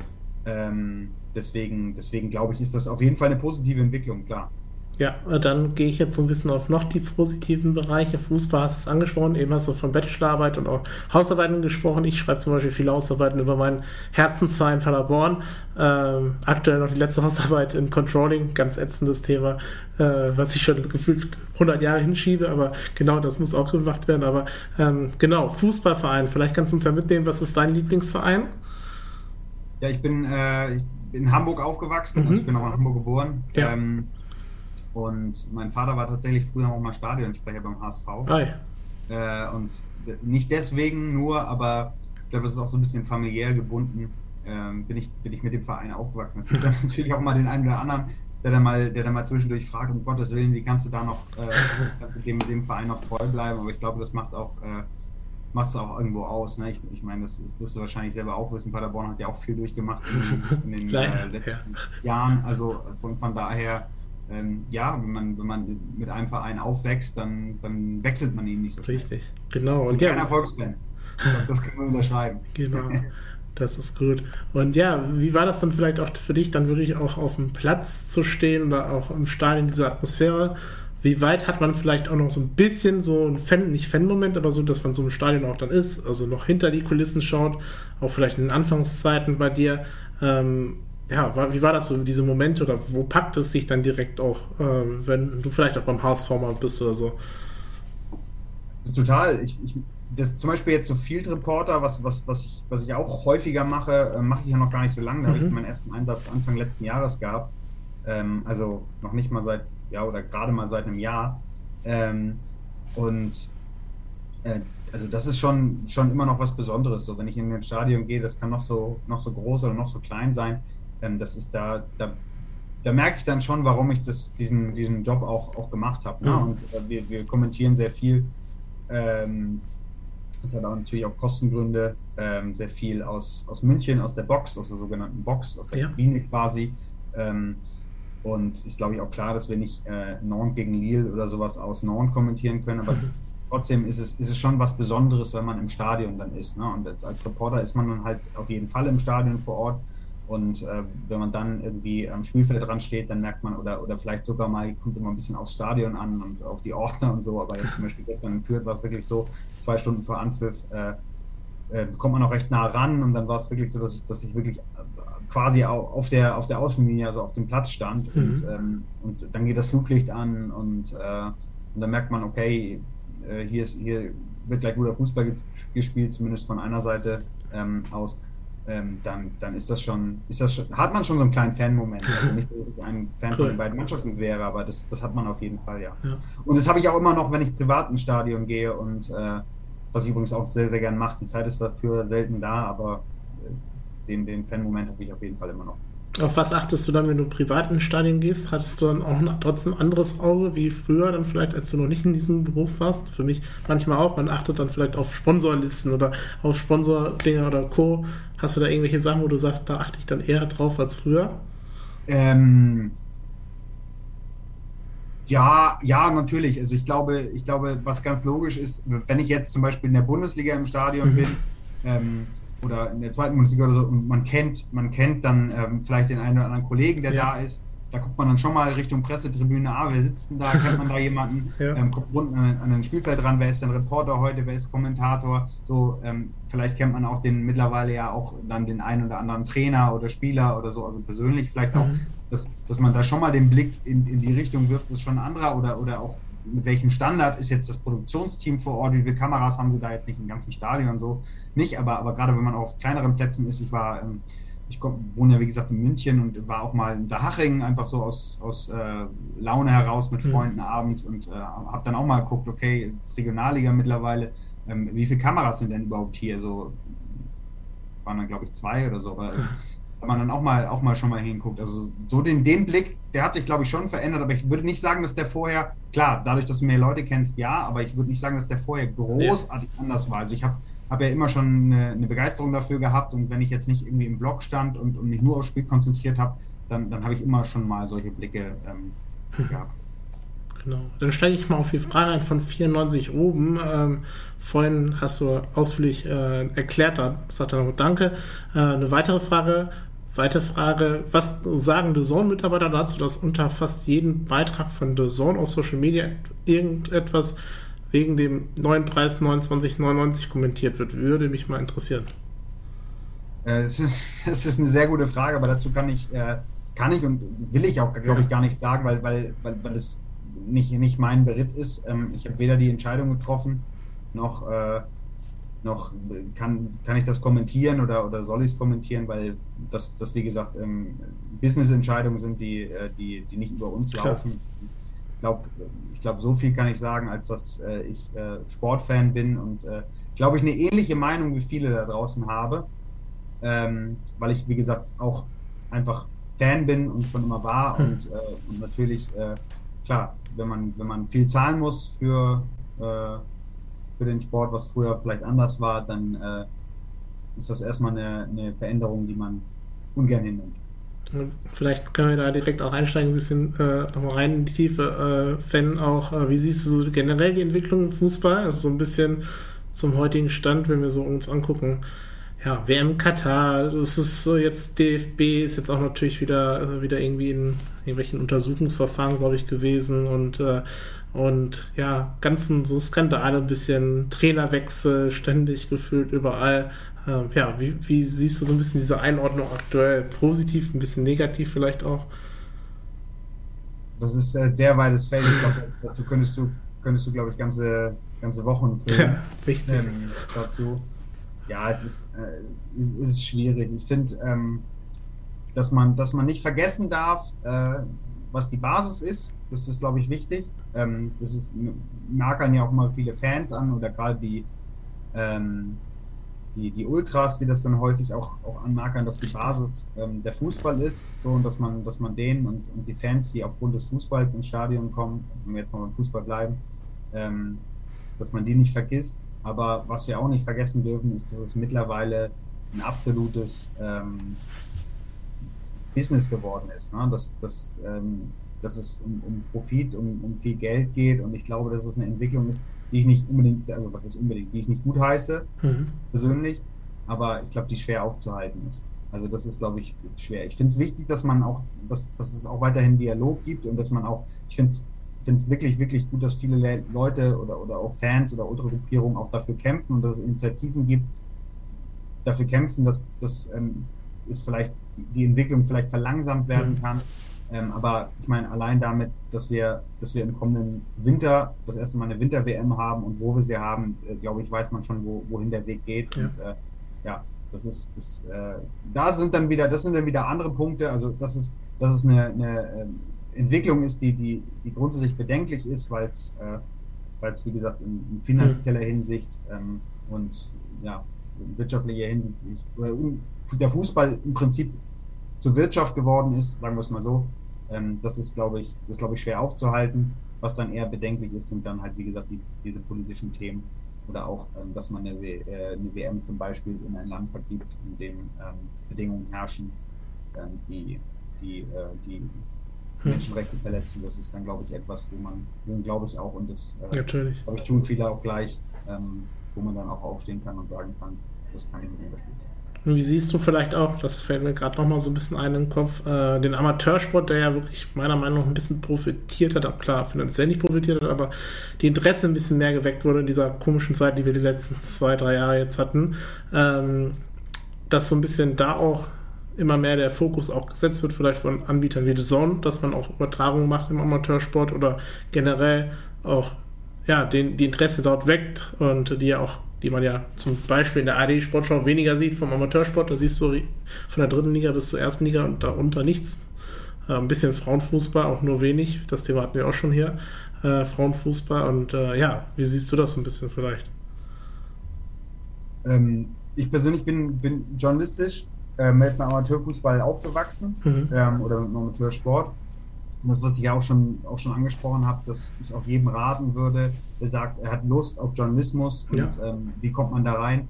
Ähm, deswegen, deswegen glaube ich, ist das auf jeden Fall eine positive Entwicklung, klar. Ja, dann gehe ich jetzt so ein bisschen auf noch die positiven Bereiche. Fußball hast du es angesprochen, eben hast du von Bachelorarbeit und auch Hausarbeiten gesprochen. Ich schreibe zum Beispiel viele Hausarbeiten über meinen Herzensverein Paderborn. Ähm, aktuell noch die letzte Hausarbeit in Controlling, ganz ätzendes Thema, äh, was ich schon gefühlt 100 Jahre hinschiebe, aber genau das muss auch gemacht werden. Aber ähm, genau, Fußballverein, vielleicht kannst du uns ja mitnehmen, was ist dein Lieblingsverein? Ja, ich bin äh, in Hamburg aufgewachsen, mhm. also ich bin auch in Hamburg geboren. Ja. Ähm, und mein Vater war tatsächlich früher auch mal Stadionsprecher beim HSV. Äh, und nicht deswegen nur, aber ich glaube, das ist auch so ein bisschen familiär gebunden. Ähm, bin, ich, bin ich mit dem Verein aufgewachsen. Es gibt dann natürlich auch mal den einen oder anderen, der dann mal, der dann mal zwischendurch fragt, um Gottes Willen, wie kannst du da noch äh, dem, dem Verein noch treu bleiben? Aber ich glaube, das macht auch äh, macht es auch irgendwo aus. Ne? Ich, ich meine, das wirst du wahrscheinlich selber auch wissen. Paderborn hat ja auch viel durchgemacht in, in den äh, letzten ja. Jahren. Also von, von daher ähm, ja, wenn man, wenn man mit einem Verein aufwächst, dann, dann wechselt man ihn nicht so schnell. Richtig, genau. Und, ja, kein Erfolgsfan. Das können wir unterschreiben. Genau. Das ist gut. Und ja, wie war das dann vielleicht auch für dich, dann wirklich auch auf dem Platz zu stehen oder auch im Stadion, diese Atmosphäre? Wie weit hat man vielleicht auch noch so ein bisschen so ein Fan, nicht Fan-Moment, aber so, dass man so im Stadion auch dann ist, also noch hinter die Kulissen schaut, auch vielleicht in den Anfangszeiten bei dir. Ähm, ja, wie war das so, diese Momente oder wo packt es dich dann direkt auch, äh, wenn du vielleicht auch beim HSV mal bist oder so? Total. Ich, ich, das, zum Beispiel jetzt so Field Reporter, was, was, was, ich, was ich auch häufiger mache, äh, mache ich ja noch gar nicht so lange. Da mhm. habe ich meinen ersten Einsatz Anfang letzten Jahres gehabt. Ähm, also noch nicht mal seit, ja, oder gerade mal seit einem Jahr. Ähm, und äh, also das ist schon, schon immer noch was Besonderes. So, wenn ich in ein Stadion gehe, das kann noch so, noch so groß oder noch so klein sein. Ähm, das ist da, da, da merke ich dann schon, warum ich das, diesen, diesen Job auch, auch gemacht habe. Ne? Mhm. Und äh, wir, wir kommentieren sehr viel. Ähm, das hat auch natürlich auch Kostengründe, ähm, sehr viel aus, aus München, aus der Box, aus der sogenannten Box, aus der ja. Kabine quasi. Ähm, und ist, glaube ich, auch klar, dass wir nicht äh, Nantes gegen Lille oder sowas aus Nantes kommentieren können, aber mhm trotzdem ist es, ist es schon was Besonderes, wenn man im Stadion dann ist. Ne? Und als, als Reporter ist man dann halt auf jeden Fall im Stadion vor Ort. Und äh, wenn man dann irgendwie am Spielfeld dran steht, dann merkt man, oder, oder vielleicht sogar mal, kommt immer ein bisschen aufs Stadion an und auf die Ordner und so. Aber jetzt zum Beispiel gestern in Fürth war es wirklich so, zwei Stunden vor Anpfiff äh, äh, kommt man auch recht nah ran. Und dann war es wirklich so, dass ich, dass ich wirklich äh, quasi auf der, auf der Außenlinie, also auf dem Platz stand. Mhm. Und, ähm, und dann geht das Fluglicht an und, äh, und dann merkt man, okay, äh, hier, ist, hier wird gleich guter Fußball gespielt, zumindest von einer Seite ähm, aus, ähm, dann, dann ist das schon, ist das schon, hat man schon so einen kleinen Fan-Moment. Also nicht, dass ich ein Fan cool. von den beiden Mannschaften wäre, aber das, das hat man auf jeden Fall, ja. ja. Und das habe ich auch immer noch, wenn ich privat ins Stadion gehe und äh, was ich übrigens auch sehr, sehr gern mache. Die Zeit ist dafür selten da, aber äh, den, den Fan-Moment habe ich auf jeden Fall immer noch. Auf was achtest du dann, wenn du privat ins Stadion gehst? Hattest du dann auch trotzdem ein anderes Auge wie früher, dann vielleicht, als du noch nicht in diesem Beruf warst? Für mich manchmal auch. Man achtet dann vielleicht auf Sponsorlisten oder auf Sponsordinge oder Co. Hast du da irgendwelche Sachen, wo du sagst, da achte ich dann eher drauf als früher? Ähm, ja, ja, natürlich. Also ich glaube, ich glaube, was ganz logisch ist, wenn ich jetzt zum Beispiel in der Bundesliga im Stadion mhm. bin, ähm, oder in der zweiten Bundesliga oder so und man kennt, man kennt dann ähm, vielleicht den einen oder anderen Kollegen, der ja. da ist. Da guckt man dann schon mal Richtung Pressetribüne, ah, wer sitzt denn da? Kennt man da jemanden? ja. ähm, guckt unten an, an den Spielfeld ran, wer ist denn Reporter heute, wer ist Kommentator? So, ähm, vielleicht kennt man auch den mittlerweile ja auch dann den einen oder anderen Trainer oder Spieler oder so, also persönlich vielleicht auch, mhm. dass, dass man da schon mal den Blick in, in die Richtung wirft, ist schon ein anderer oder, oder auch mit welchem Standard ist jetzt das Produktionsteam vor Ort, wie viele Kameras haben sie da jetzt nicht im ganzen Stadion und so, nicht, aber, aber gerade wenn man auf kleineren Plätzen ist, ich war, ähm, ich wohne ja wie gesagt in München und war auch mal in Daching, einfach so aus, aus äh, Laune heraus mit mhm. Freunden mhm. abends und äh, habe dann auch mal geguckt, okay, das Regionalliga mittlerweile, ähm, wie viele Kameras sind denn überhaupt hier? So waren dann glaube ich zwei oder so, aber man dann auch mal, auch mal schon mal hinguckt. Also so den, den Blick, der hat sich, glaube ich, schon verändert, aber ich würde nicht sagen, dass der vorher, klar, dadurch, dass du mehr Leute kennst, ja, aber ich würde nicht sagen, dass der vorher großartig ja. anders war. Also ich habe hab ja immer schon eine, eine, Begeisterung dafür gehabt und wenn ich jetzt nicht irgendwie im Blog stand und, und mich nur aufs Spiel konzentriert habe, dann, dann habe ich immer schon mal solche Blicke ähm, gehabt. Genau. Dann steige ich mal auf die Frage ein von 94 oben. Ähm, vorhin hast du ausführlich äh, erklärt, da sagt er noch Danke. Äh, eine weitere Frage Weitere Frage, was sagen The Zone-Mitarbeiter dazu, dass unter fast jedem Beitrag von The Zone auf Social Media irgendetwas wegen dem neuen Preis 29,99 kommentiert wird? Würde mich mal interessieren. Äh, das ist, das ist eine sehr gute Frage, aber dazu kann ich, äh, kann ich und will ich auch, glaube ich, gar nicht sagen, weil, weil, weil, weil es nicht, nicht mein Beritt ist. Ähm, ich habe weder die Entscheidung getroffen, noch äh, noch, kann, kann ich das kommentieren oder, oder soll ich es kommentieren, weil das, das wie gesagt, ähm, Business-Entscheidungen sind, die, äh, die, die nicht über uns Klar. laufen. Ich glaube, ich glaub, so viel kann ich sagen, als dass äh, ich äh, Sportfan bin und äh, glaube ich eine ähnliche Meinung wie viele da draußen habe, ähm, weil ich, wie gesagt, auch einfach Fan bin und schon immer war hm. und, äh, und natürlich, äh, klar, wenn man, wenn man viel zahlen muss für für den Sport, was früher vielleicht anders war, dann äh, ist das erstmal eine, eine, Veränderung, die man ungern hinnimmt. Vielleicht können wir da direkt auch einsteigen, ein bisschen äh, nochmal rein in die Tiefe. Äh, Fan auch, äh, wie siehst du so generell die Entwicklung im Fußball? Also so ein bisschen zum heutigen Stand, wenn wir so uns angucken. Ja, WM Katar, das ist so jetzt DFB, ist jetzt auch natürlich wieder, also wieder irgendwie in irgendwelchen Untersuchungsverfahren, glaube ich, gewesen und äh, und ja, ganzen so Skandale, ein bisschen Trainerwechsel, ständig gefühlt überall. Ähm, ja, wie, wie siehst du so ein bisschen diese Einordnung aktuell? Positiv, ein bisschen negativ vielleicht auch? Das ist ein sehr weites Feld. Ich glaube, dazu könntest du, könntest du, glaube ich, ganze, ganze Wochen füllen ähm, dazu. Ja, es ist, äh, es ist schwierig. Ich finde, ähm, dass, man, dass man nicht vergessen darf, äh, was die Basis ist. Das ist, glaube ich, wichtig. Ähm, das ist, merken ja auch mal viele Fans an oder gerade die, ähm, die, die Ultras, die das dann häufig auch, auch anmerken, dass die Basis ähm, der Fußball ist, so und dass man, dass man denen und, und die Fans, die aufgrund des Fußballs ins Stadion kommen, wenn wir jetzt mal beim Fußball bleiben, ähm, dass man die nicht vergisst. Aber was wir auch nicht vergessen dürfen, ist, dass es mittlerweile ein absolutes ähm, Business geworden ist. Ne? Dass, dass, ähm, dass es um, um Profit, um, um viel Geld geht. Und ich glaube, dass es eine Entwicklung ist, die ich nicht unbedingt, also was ist unbedingt, die ich nicht gut heiße, mhm. persönlich, aber ich glaube, die schwer aufzuhalten ist. Also das ist, glaube ich, schwer. Ich finde es wichtig, dass man auch, dass, dass es auch weiterhin Dialog gibt und dass man auch, ich finde es wirklich, wirklich gut, dass viele Leute oder, oder auch Fans oder Ultragruppierungen auch dafür kämpfen und dass es Initiativen gibt, dafür kämpfen, dass, dass ähm, es vielleicht die Entwicklung vielleicht verlangsamt werden kann. Ähm, aber ich meine, allein damit, dass wir, dass wir im kommenden Winter das erste Mal eine Winter-WM haben und wo wir sie haben, äh, glaube ich, weiß man schon, wo, wohin der Weg geht. Ja. Und äh, ja, das ist, ist äh, da sind dann wieder, das sind dann wieder andere Punkte. Also das ist, das ist eine, eine ähm, Entwicklung ist, die, die, die grundsätzlich bedenklich ist, weil es, äh, weil es wie gesagt in, in finanzieller. Hinsicht ähm, und ja, wirtschaftlicher Hinsicht, der Fußball im Prinzip zur Wirtschaft geworden ist, sagen wir es mal so. Ähm, das ist, glaube ich, das glaube ich schwer aufzuhalten. Was dann eher bedenklich ist, sind dann halt, wie gesagt, die, diese politischen Themen oder auch, ähm, dass man eine, w äh, eine, WM zum Beispiel in ein Land vergibt, in dem ähm, Bedingungen herrschen, ähm, die, die, äh, die hm. Menschenrechte verletzen. Das ist dann, glaube ich, etwas, wo man, wo glaube ich auch, und das äh, glaube ich, tun viele auch gleich, ähm, wo man dann auch aufstehen kann und sagen kann, das kann ich nicht unterstützen. Und wie siehst du vielleicht auch, das fällt mir gerade nochmal so ein bisschen ein im Kopf, äh, den Amateursport, der ja wirklich meiner Meinung nach ein bisschen profitiert hat, auch klar finanziell nicht profitiert hat, aber die Interesse ein bisschen mehr geweckt wurde in dieser komischen Zeit, die wir die letzten zwei, drei Jahre jetzt hatten, ähm, dass so ein bisschen da auch immer mehr der Fokus auch gesetzt wird, vielleicht von Anbietern wie The Zone, dass man auch Übertragungen macht im Amateursport oder generell auch ja, den, die Interesse dort weckt und die ja auch die man ja zum Beispiel in der AD-Sportschau weniger sieht vom Amateursport. Da siehst du von der dritten Liga bis zur ersten Liga und darunter nichts. Äh, ein bisschen Frauenfußball, auch nur wenig. Das Thema hatten wir auch schon hier. Äh, Frauenfußball und äh, ja, wie siehst du das ein bisschen vielleicht? Ähm, ich persönlich bin, bin journalistisch äh, mit dem Amateurfußball aufgewachsen mhm. ähm, oder mit dem Amateursport und das, was ich ja auch schon, auch schon angesprochen habe, dass ich auch jedem raten würde, der sagt, er hat Lust auf Journalismus und ja. ähm, wie kommt man da rein,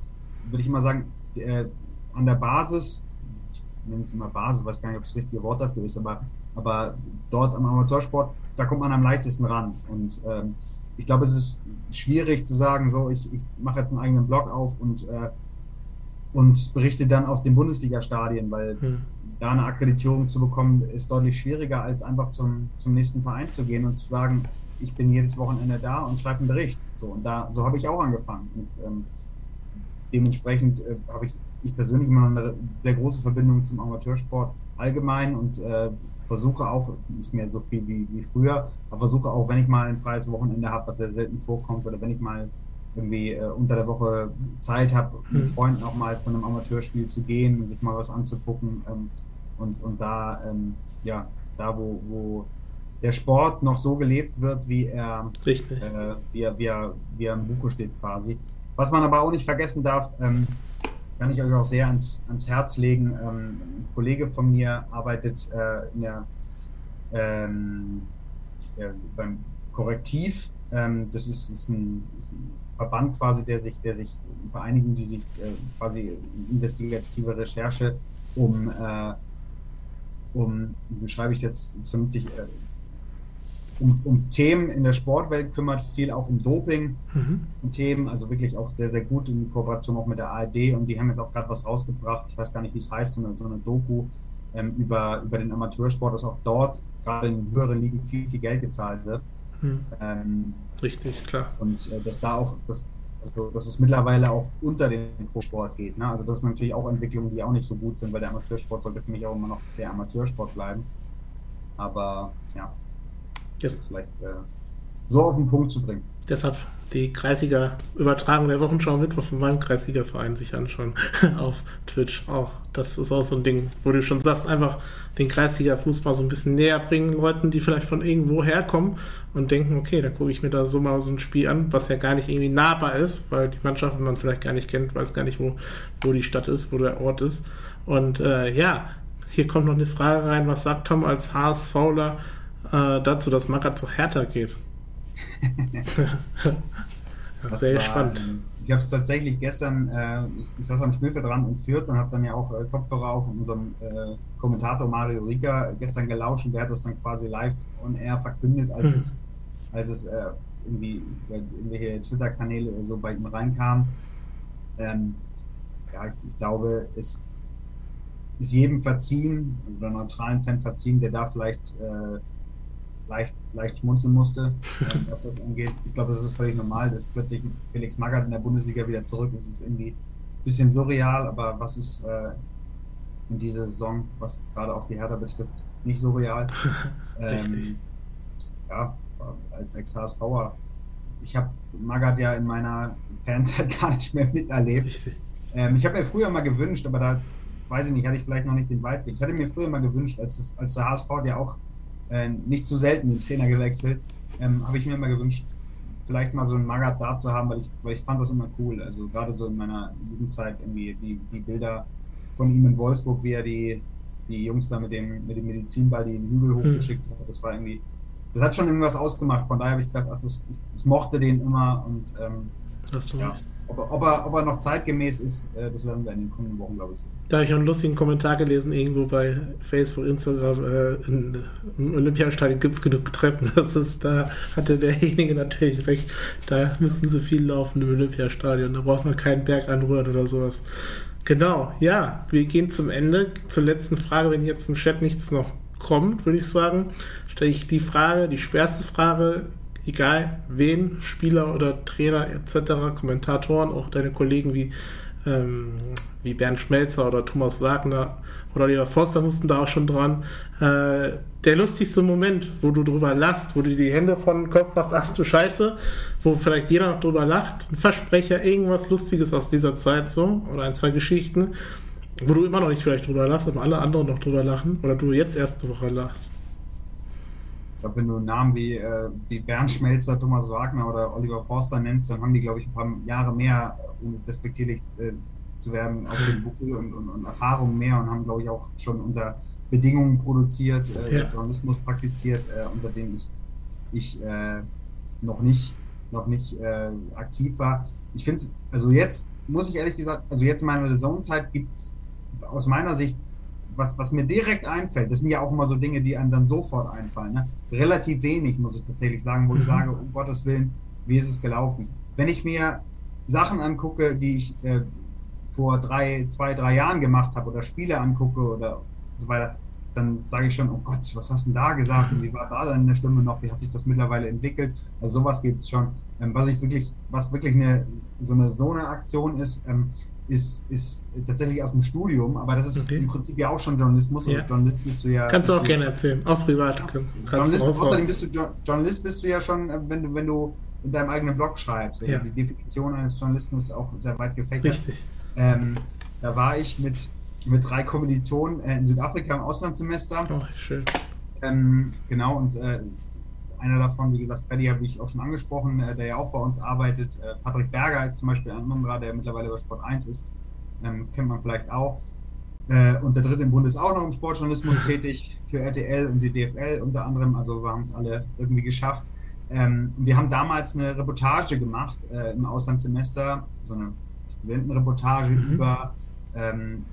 würde ich immer sagen, äh, an der Basis, ich nenne es immer Basis, weiß gar nicht, ob das richtige Wort dafür ist, aber, aber dort am Amateursport, da kommt man am leichtesten ran. Und ähm, ich glaube, es ist schwierig zu sagen, so, ich, ich mache jetzt einen eigenen Blog auf und, äh, und berichte dann aus den Bundesliga-Stadien, weil hm da eine Akkreditierung zu bekommen, ist deutlich schwieriger, als einfach zum, zum nächsten Verein zu gehen und zu sagen, ich bin jedes Wochenende da und schreibe einen Bericht. So, und da, so habe ich auch angefangen. Und ähm, dementsprechend äh, habe ich, ich persönlich immer eine sehr große Verbindung zum Amateursport allgemein und äh, versuche auch, nicht mehr so viel wie, wie früher, aber versuche auch, wenn ich mal ein freies Wochenende habe, was sehr selten vorkommt, oder wenn ich mal irgendwie äh, unter der Woche Zeit habe, mit hm. Freunden auch mal zu einem Amateurspiel zu gehen und sich mal was anzugucken. Ähm, und, und da, ähm, ja, da wo, wo der Sport noch so gelebt wird, wie er, äh, wie, er, wie, er, wie er im Buche steht quasi. Was man aber auch nicht vergessen darf, ähm, kann ich euch auch sehr ans, ans Herz legen. Ähm, ein Kollege von mir arbeitet äh, in der, ähm, beim Korrektiv. Ähm, das ist, ist, ein, ist, ein, Verband quasi, der sich, der sich Vereinigung, die sich äh, quasi investigative Recherche um äh, um, wie beschreibe ich es jetzt vernünftig, äh, um, um, Themen in der Sportwelt kümmert, viel auch um Doping mhm. und Themen, also wirklich auch sehr, sehr gut in Kooperation auch mit der ARD und die haben jetzt auch gerade was rausgebracht, ich weiß gar nicht, wie es heißt, so eine, so eine Doku ähm, über, über den Amateursport, dass auch dort gerade in höheren Ligen viel, viel Geld gezahlt wird. Mhm. Ähm, Richtig, klar. Und äh, dass da auch, dass, also, dass es mittlerweile auch unter den Pro-Sport geht. Ne? Also das sind natürlich auch Entwicklungen, die auch nicht so gut sind, weil der Amateursport sollte für mich auch immer noch der Amateursport bleiben. Aber ja, das ist vielleicht äh, so auf den Punkt zu bringen. Deshalb die Kreisiger Übertragung der Wochenschau Mittwoch von meinem Kreisiger Verein sich anschauen auf Twitch auch. Das ist auch so ein Ding, wo du schon sagst, einfach den Kreisiger Fußball so ein bisschen näher bringen Leuten, die vielleicht von irgendwo herkommen und denken, okay, dann gucke ich mir da so mal so ein Spiel an, was ja gar nicht irgendwie nahbar ist, weil die Mannschaft, man vielleicht gar nicht kennt, weiß gar nicht, wo, wo die Stadt ist, wo der Ort ist. Und äh, ja, hier kommt noch eine Frage rein, was sagt Tom als HSVler äh, dazu, dass Magath zu Hertha geht? sehr war, spannend. Ähm, ich habe es tatsächlich gestern, äh, ich, ich saß am Spielfeldrand und führt und habe dann ja auch äh, Kopfhörer auf unserem äh, Kommentator Mario Rika gestern gelauscht und der hat das dann quasi live on air verkündet, als hm. es, als es äh, irgendwie über irgendwelche Twitter-Kanäle so bei ihm reinkam. Ähm, ja, ich, ich, glaube, es ist jedem verziehen, oder neutralen Fan verziehen, der da vielleicht äh, leicht, leicht schmunzeln musste, ähm, was das angeht. Ich glaube, das ist völlig normal, dass plötzlich Felix Magath in der Bundesliga wieder zurück ist. Es ist irgendwie ein bisschen surreal, aber was ist äh, in dieser Saison, was gerade auch die Hertha betrifft, nicht surreal. ähm, ja, als Ex-HSVer. Ich habe Magath ja in meiner Fanzeit gar nicht mehr miterlebt. Ähm, ich habe mir früher mal gewünscht, aber da weiß ich nicht, hatte ich vielleicht noch nicht den Weitblick. Ich hatte mir früher mal gewünscht, als, es, als der HSV ja auch äh, nicht zu selten den Trainer gewechselt. Ähm, Habe ich mir immer gewünscht, vielleicht mal so einen Magath da zu haben, weil ich, weil ich fand das immer cool. Also gerade so in meiner Jugendzeit irgendwie die, die Bilder von ihm in Wolfsburg, wie er die, die Jungs da mit dem, mit dem Medizinball den Hügel hm. hochgeschickt hat. Das war irgendwie, das hat schon irgendwas ausgemacht. Von daher habe ich gesagt, ach, das, ich, ich, mochte den immer und ähm, ja, ob, ob, er, noch zeitgemäß ist, äh, das werden wir in den kommenden Wochen, glaube ich, sehen. Da habe ich auch einen lustigen Kommentar gelesen, irgendwo bei Facebook, Instagram, äh, in, im Olympiastadion gibt es genug Treppen. Das ist, da hatte derjenige natürlich recht. Da müssen sie viel laufen im Olympiastadion. Da braucht man keinen Berg anrühren oder sowas. Genau, ja, wir gehen zum Ende. Zur letzten Frage, wenn jetzt im Chat nichts noch kommt, würde ich sagen, stelle ich die Frage, die schwerste Frage, egal wen, Spieler oder Trainer etc., Kommentatoren, auch deine Kollegen wie ähm, wie Bernd Schmelzer oder Thomas Wagner oder Oliver Forster mussten da auch schon dran. Äh, der lustigste Moment, wo du drüber lachst, wo du die Hände von den Kopf machst, ach du Scheiße, wo vielleicht jeder noch drüber lacht, ein Versprecher, irgendwas Lustiges aus dieser Zeit so, oder ein, zwei Geschichten, wo du immer noch nicht vielleicht drüber lachst, aber alle anderen noch drüber lachen, oder du jetzt erste Woche lachst. Ich glaube, wenn du Namen wie, äh, wie Bernd Schmelzer, Thomas Wagner oder Oliver Forster nennst, dann haben die, glaube ich, ein paar Jahre mehr, um respektierlich äh, zu werden auf dem Buckel und, und, und Erfahrungen mehr und haben, glaube ich, auch schon unter Bedingungen produziert, äh, ja. Journalismus praktiziert, äh, unter denen ich, ich äh, noch nicht, noch nicht äh, aktiv war. Ich finde es, also jetzt muss ich ehrlich gesagt, also jetzt in meiner Saisonzeit gibt es aus meiner Sicht, was, was mir direkt einfällt, das sind ja auch immer so Dinge, die einem dann sofort einfallen. Ne? Relativ wenig, muss ich tatsächlich sagen, wo ich mhm. sage, um Gottes Willen, wie ist es gelaufen? Wenn ich mir Sachen angucke, die ich äh, vor drei, zwei, drei Jahren gemacht habe oder Spiele angucke oder so weiter, dann sage ich schon, oh Gott, was hast du denn da gesagt? Und wie war da dann eine Stimme noch? Wie hat sich das mittlerweile entwickelt? Also sowas gibt es schon. Ähm, was ich wirklich, was wirklich eine so eine so eine Aktion ist, ähm, ist, ist tatsächlich aus dem Studium, aber das ist okay. im Prinzip ja auch schon Journalismus. Ja. Journalist bist du ja. Kannst du auch gerne erzählen, auch privat. Ja. Journalist, außerdem bist du Journalist bist du ja schon, äh, wenn du, wenn du in deinem eigenen Blog schreibst. Ja. Die Definition eines Journalisten ist auch sehr weit gefächert. Richtig. Ähm, da war ich mit, mit drei Kommilitonen äh, in Südafrika im Auslandssemester. Oh, schön. Ähm, genau, und äh, einer davon, wie gesagt, Freddy habe ich auch schon angesprochen, äh, der ja auch bei uns arbeitet. Äh, Patrick Berger ist zum Beispiel ein anderer, der mittlerweile bei Sport 1 ist. Ähm, kennt man vielleicht auch. Äh, und der dritte im Bund ist auch noch im Sportjournalismus tätig, für RTL und die DFL unter anderem. Also wir haben es alle irgendwie geschafft. Ähm, wir haben damals eine Reportage gemacht äh, im Auslandssemester, so eine Studentenreportage mhm. über ähm,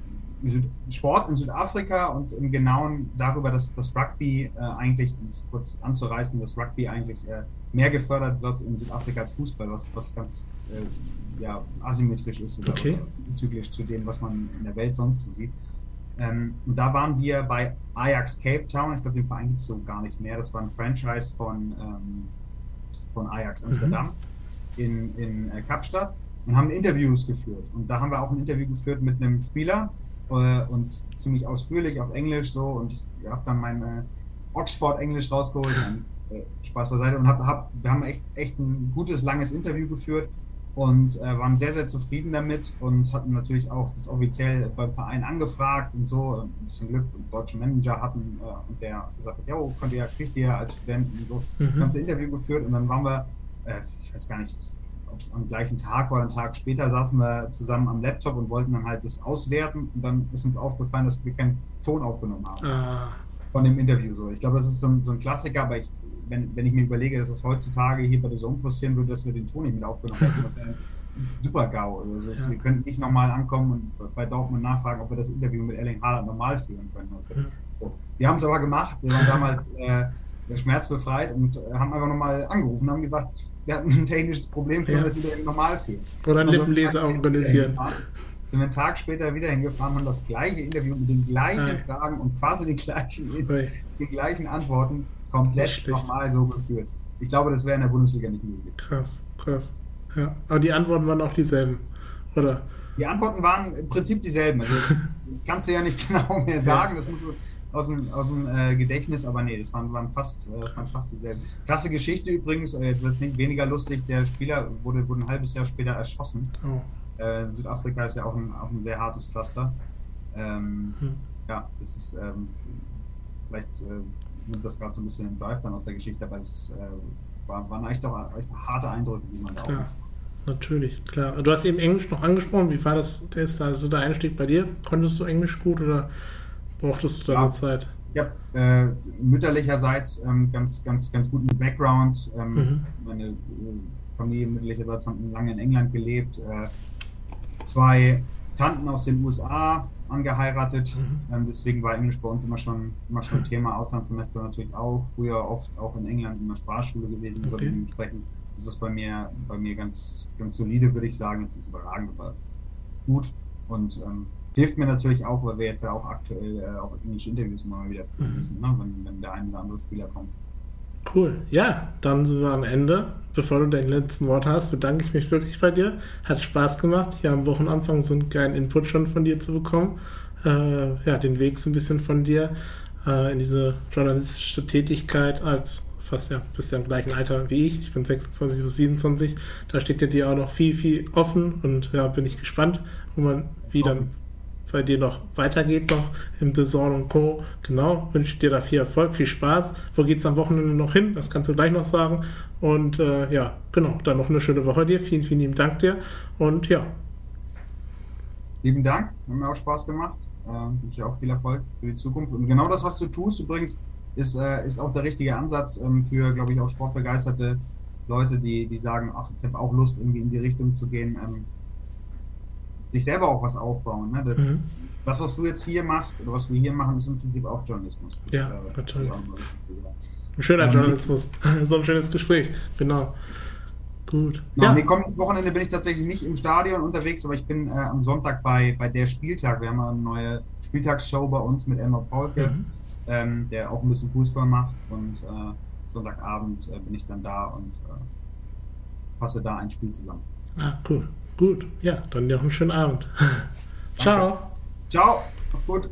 Sport in Südafrika und im Genauen darüber, dass das Rugby äh, eigentlich, um es kurz anzureißen, dass Rugby eigentlich äh, mehr gefördert wird in Südafrika als Fußball, was, was ganz äh, ja, asymmetrisch ist oder, okay. bezüglich zu dem, was man in der Welt sonst so sieht. Ähm, und da waren wir bei Ajax Cape Town, ich glaube, den Verein gibt es so gar nicht mehr, das war ein Franchise von, ähm, von Ajax Amsterdam mhm. in, in äh, Kapstadt und haben Interviews geführt. Und da haben wir auch ein Interview geführt mit einem Spieler äh, und ziemlich ausführlich auf Englisch so. Und ich habe dann mein äh, Oxford-Englisch rausgeholt. Ein äh, Spaß beiseite. Und hab, hab, wir haben echt, echt ein gutes, langes Interview geführt und äh, waren sehr, sehr zufrieden damit und hatten natürlich auch das offiziell beim Verein angefragt und so, ein bisschen Glück und deutschen Manager hatten äh, und der gesagt hat, ja, könnt ihr, kriegt ihr als Studenten und so, mhm. ganze Interview geführt und dann waren wir, äh, ich weiß gar nicht, ob es am gleichen Tag oder einen Tag später saßen wir zusammen am Laptop und wollten dann halt das auswerten und dann ist uns aufgefallen, dass wir keinen Ton aufgenommen haben. Ah. Von dem Interview so. Ich glaube, das ist so ein, so ein Klassiker, aber ich wenn, wenn ich mir überlege, dass es heutzutage hier bei der Zone passieren würde, dass wir den Ton nicht mit aufgenommen hätten, das wäre ein super GAU. Also ja. Wir könnten nicht nochmal ankommen und bei Dortmund nachfragen, ob wir das Interview mit Erling Haaland normal führen können. Also, ja. so. Wir haben es aber gemacht. Wir waren damals äh, schmerzbefreit und äh, haben einfach nochmal angerufen und haben gesagt, wir hatten ein technisches Problem, können ja. das Interview normal führen. Oder ein also, Lippenleser organisieren. Sind wir einen Tag später wieder hingefahren, haben das gleiche Interview mit den gleichen Nein. Fragen und quasi den gleichen, den gleichen Antworten komplett nochmal so geführt. Ich glaube, das wäre in der Bundesliga nicht möglich. Krass, krass. Ja, aber die Antworten waren auch dieselben, oder? Die Antworten waren im Prinzip dieselben. Also kannst du ja nicht genau mehr sagen, das musst du aus dem, aus dem äh, Gedächtnis, aber nee, das waren, waren, fast, äh, waren fast dieselben. Klasse Geschichte übrigens, äh, jetzt nicht weniger lustig, der Spieler wurde, wurde ein halbes Jahr später erschossen. Oh. Äh, Südafrika ist ja auch ein, auch ein sehr hartes Pflaster. Ähm, hm. Ja, das ist ähm, vielleicht äh, nimmt das gerade so ein bisschen im Drive dann aus der Geschichte, aber es äh, war, waren echt doch echt harte Eindrücke, die man da auch Natürlich, klar. Du hast eben Englisch noch angesprochen. Wie war das? Der ist also der Einstieg bei dir? Konntest du Englisch gut oder brauchtest du da ja. Zeit? Ja, äh, mütterlicherseits ähm, ganz, ganz, ganz guten Background. Ähm, mhm. Meine äh, Familie mütterlicherseits haben lange in England gelebt. Äh, zwei Tanten aus den USA, angeheiratet. Mhm. Ähm, deswegen war Englisch bei uns immer schon, immer schon Thema, Auslandssemester natürlich auch. Früher oft auch in England in der Sprachschule gewesen. Okay. Dementsprechend ist das bei mir, bei mir ganz, ganz solide, würde ich sagen. Jetzt nicht überragend, aber gut. Und ähm, hilft mir natürlich auch, weil wir jetzt ja auch aktuell äh, auch englische Interviews mal wieder führen mhm. müssen, ne? wenn, wenn der ein oder andere Spieler kommt. Cool. Ja, dann sind wir am Ende. Bevor du dein letzten Wort hast, bedanke ich mich wirklich bei dir. Hat Spaß gemacht, hier am Wochenanfang so einen kleinen Input schon von dir zu bekommen. Äh, ja, den Weg so ein bisschen von dir äh, in diese journalistische Tätigkeit als fast ja, bist ja im gleichen Alter wie ich. Ich bin 26 bis 27. Da steht ja dir auch noch viel, viel offen und ja, bin ich gespannt, wo man wie dann bei dir noch weitergeht noch im Design und Co. Genau, wünsche dir da viel Erfolg, viel Spaß. Wo geht es am Wochenende noch hin? Das kannst du gleich noch sagen. Und äh, ja, genau, dann noch eine schöne Woche dir. Vielen, vielen lieben Dank dir. Und ja. Lieben Dank, hat mir auch Spaß gemacht. Äh, wünsche dir auch viel Erfolg für die Zukunft. Und genau das, was du tust, übrigens, ist, äh, ist auch der richtige Ansatz ähm, für, glaube ich, auch sportbegeisterte Leute, die, die sagen, ach, ich habe auch Lust, irgendwie in die Richtung zu gehen. Ähm, sich selber auch was aufbauen. Ne? Das, mhm. das, was du jetzt hier machst oder was wir hier machen, ist im Prinzip auch Journalismus. Das, ja, äh, natürlich. Schöner ähm, Journalismus. so ein schönes Gespräch. Genau. Gut. Ja, ja. Nee, kommendes Wochenende bin ich tatsächlich nicht im Stadion unterwegs, aber ich bin äh, am Sonntag bei, bei der Spieltag. Wir haben eine neue Spieltagsshow bei uns mit Elmar Paulke, mhm. ähm, der auch ein bisschen Fußball macht. Und äh, Sonntagabend äh, bin ich dann da und äh, fasse da ein Spiel zusammen. Ah, cool. Gut, ja, dann noch einen schönen Abend. Ciao. Ciao, macht's gut.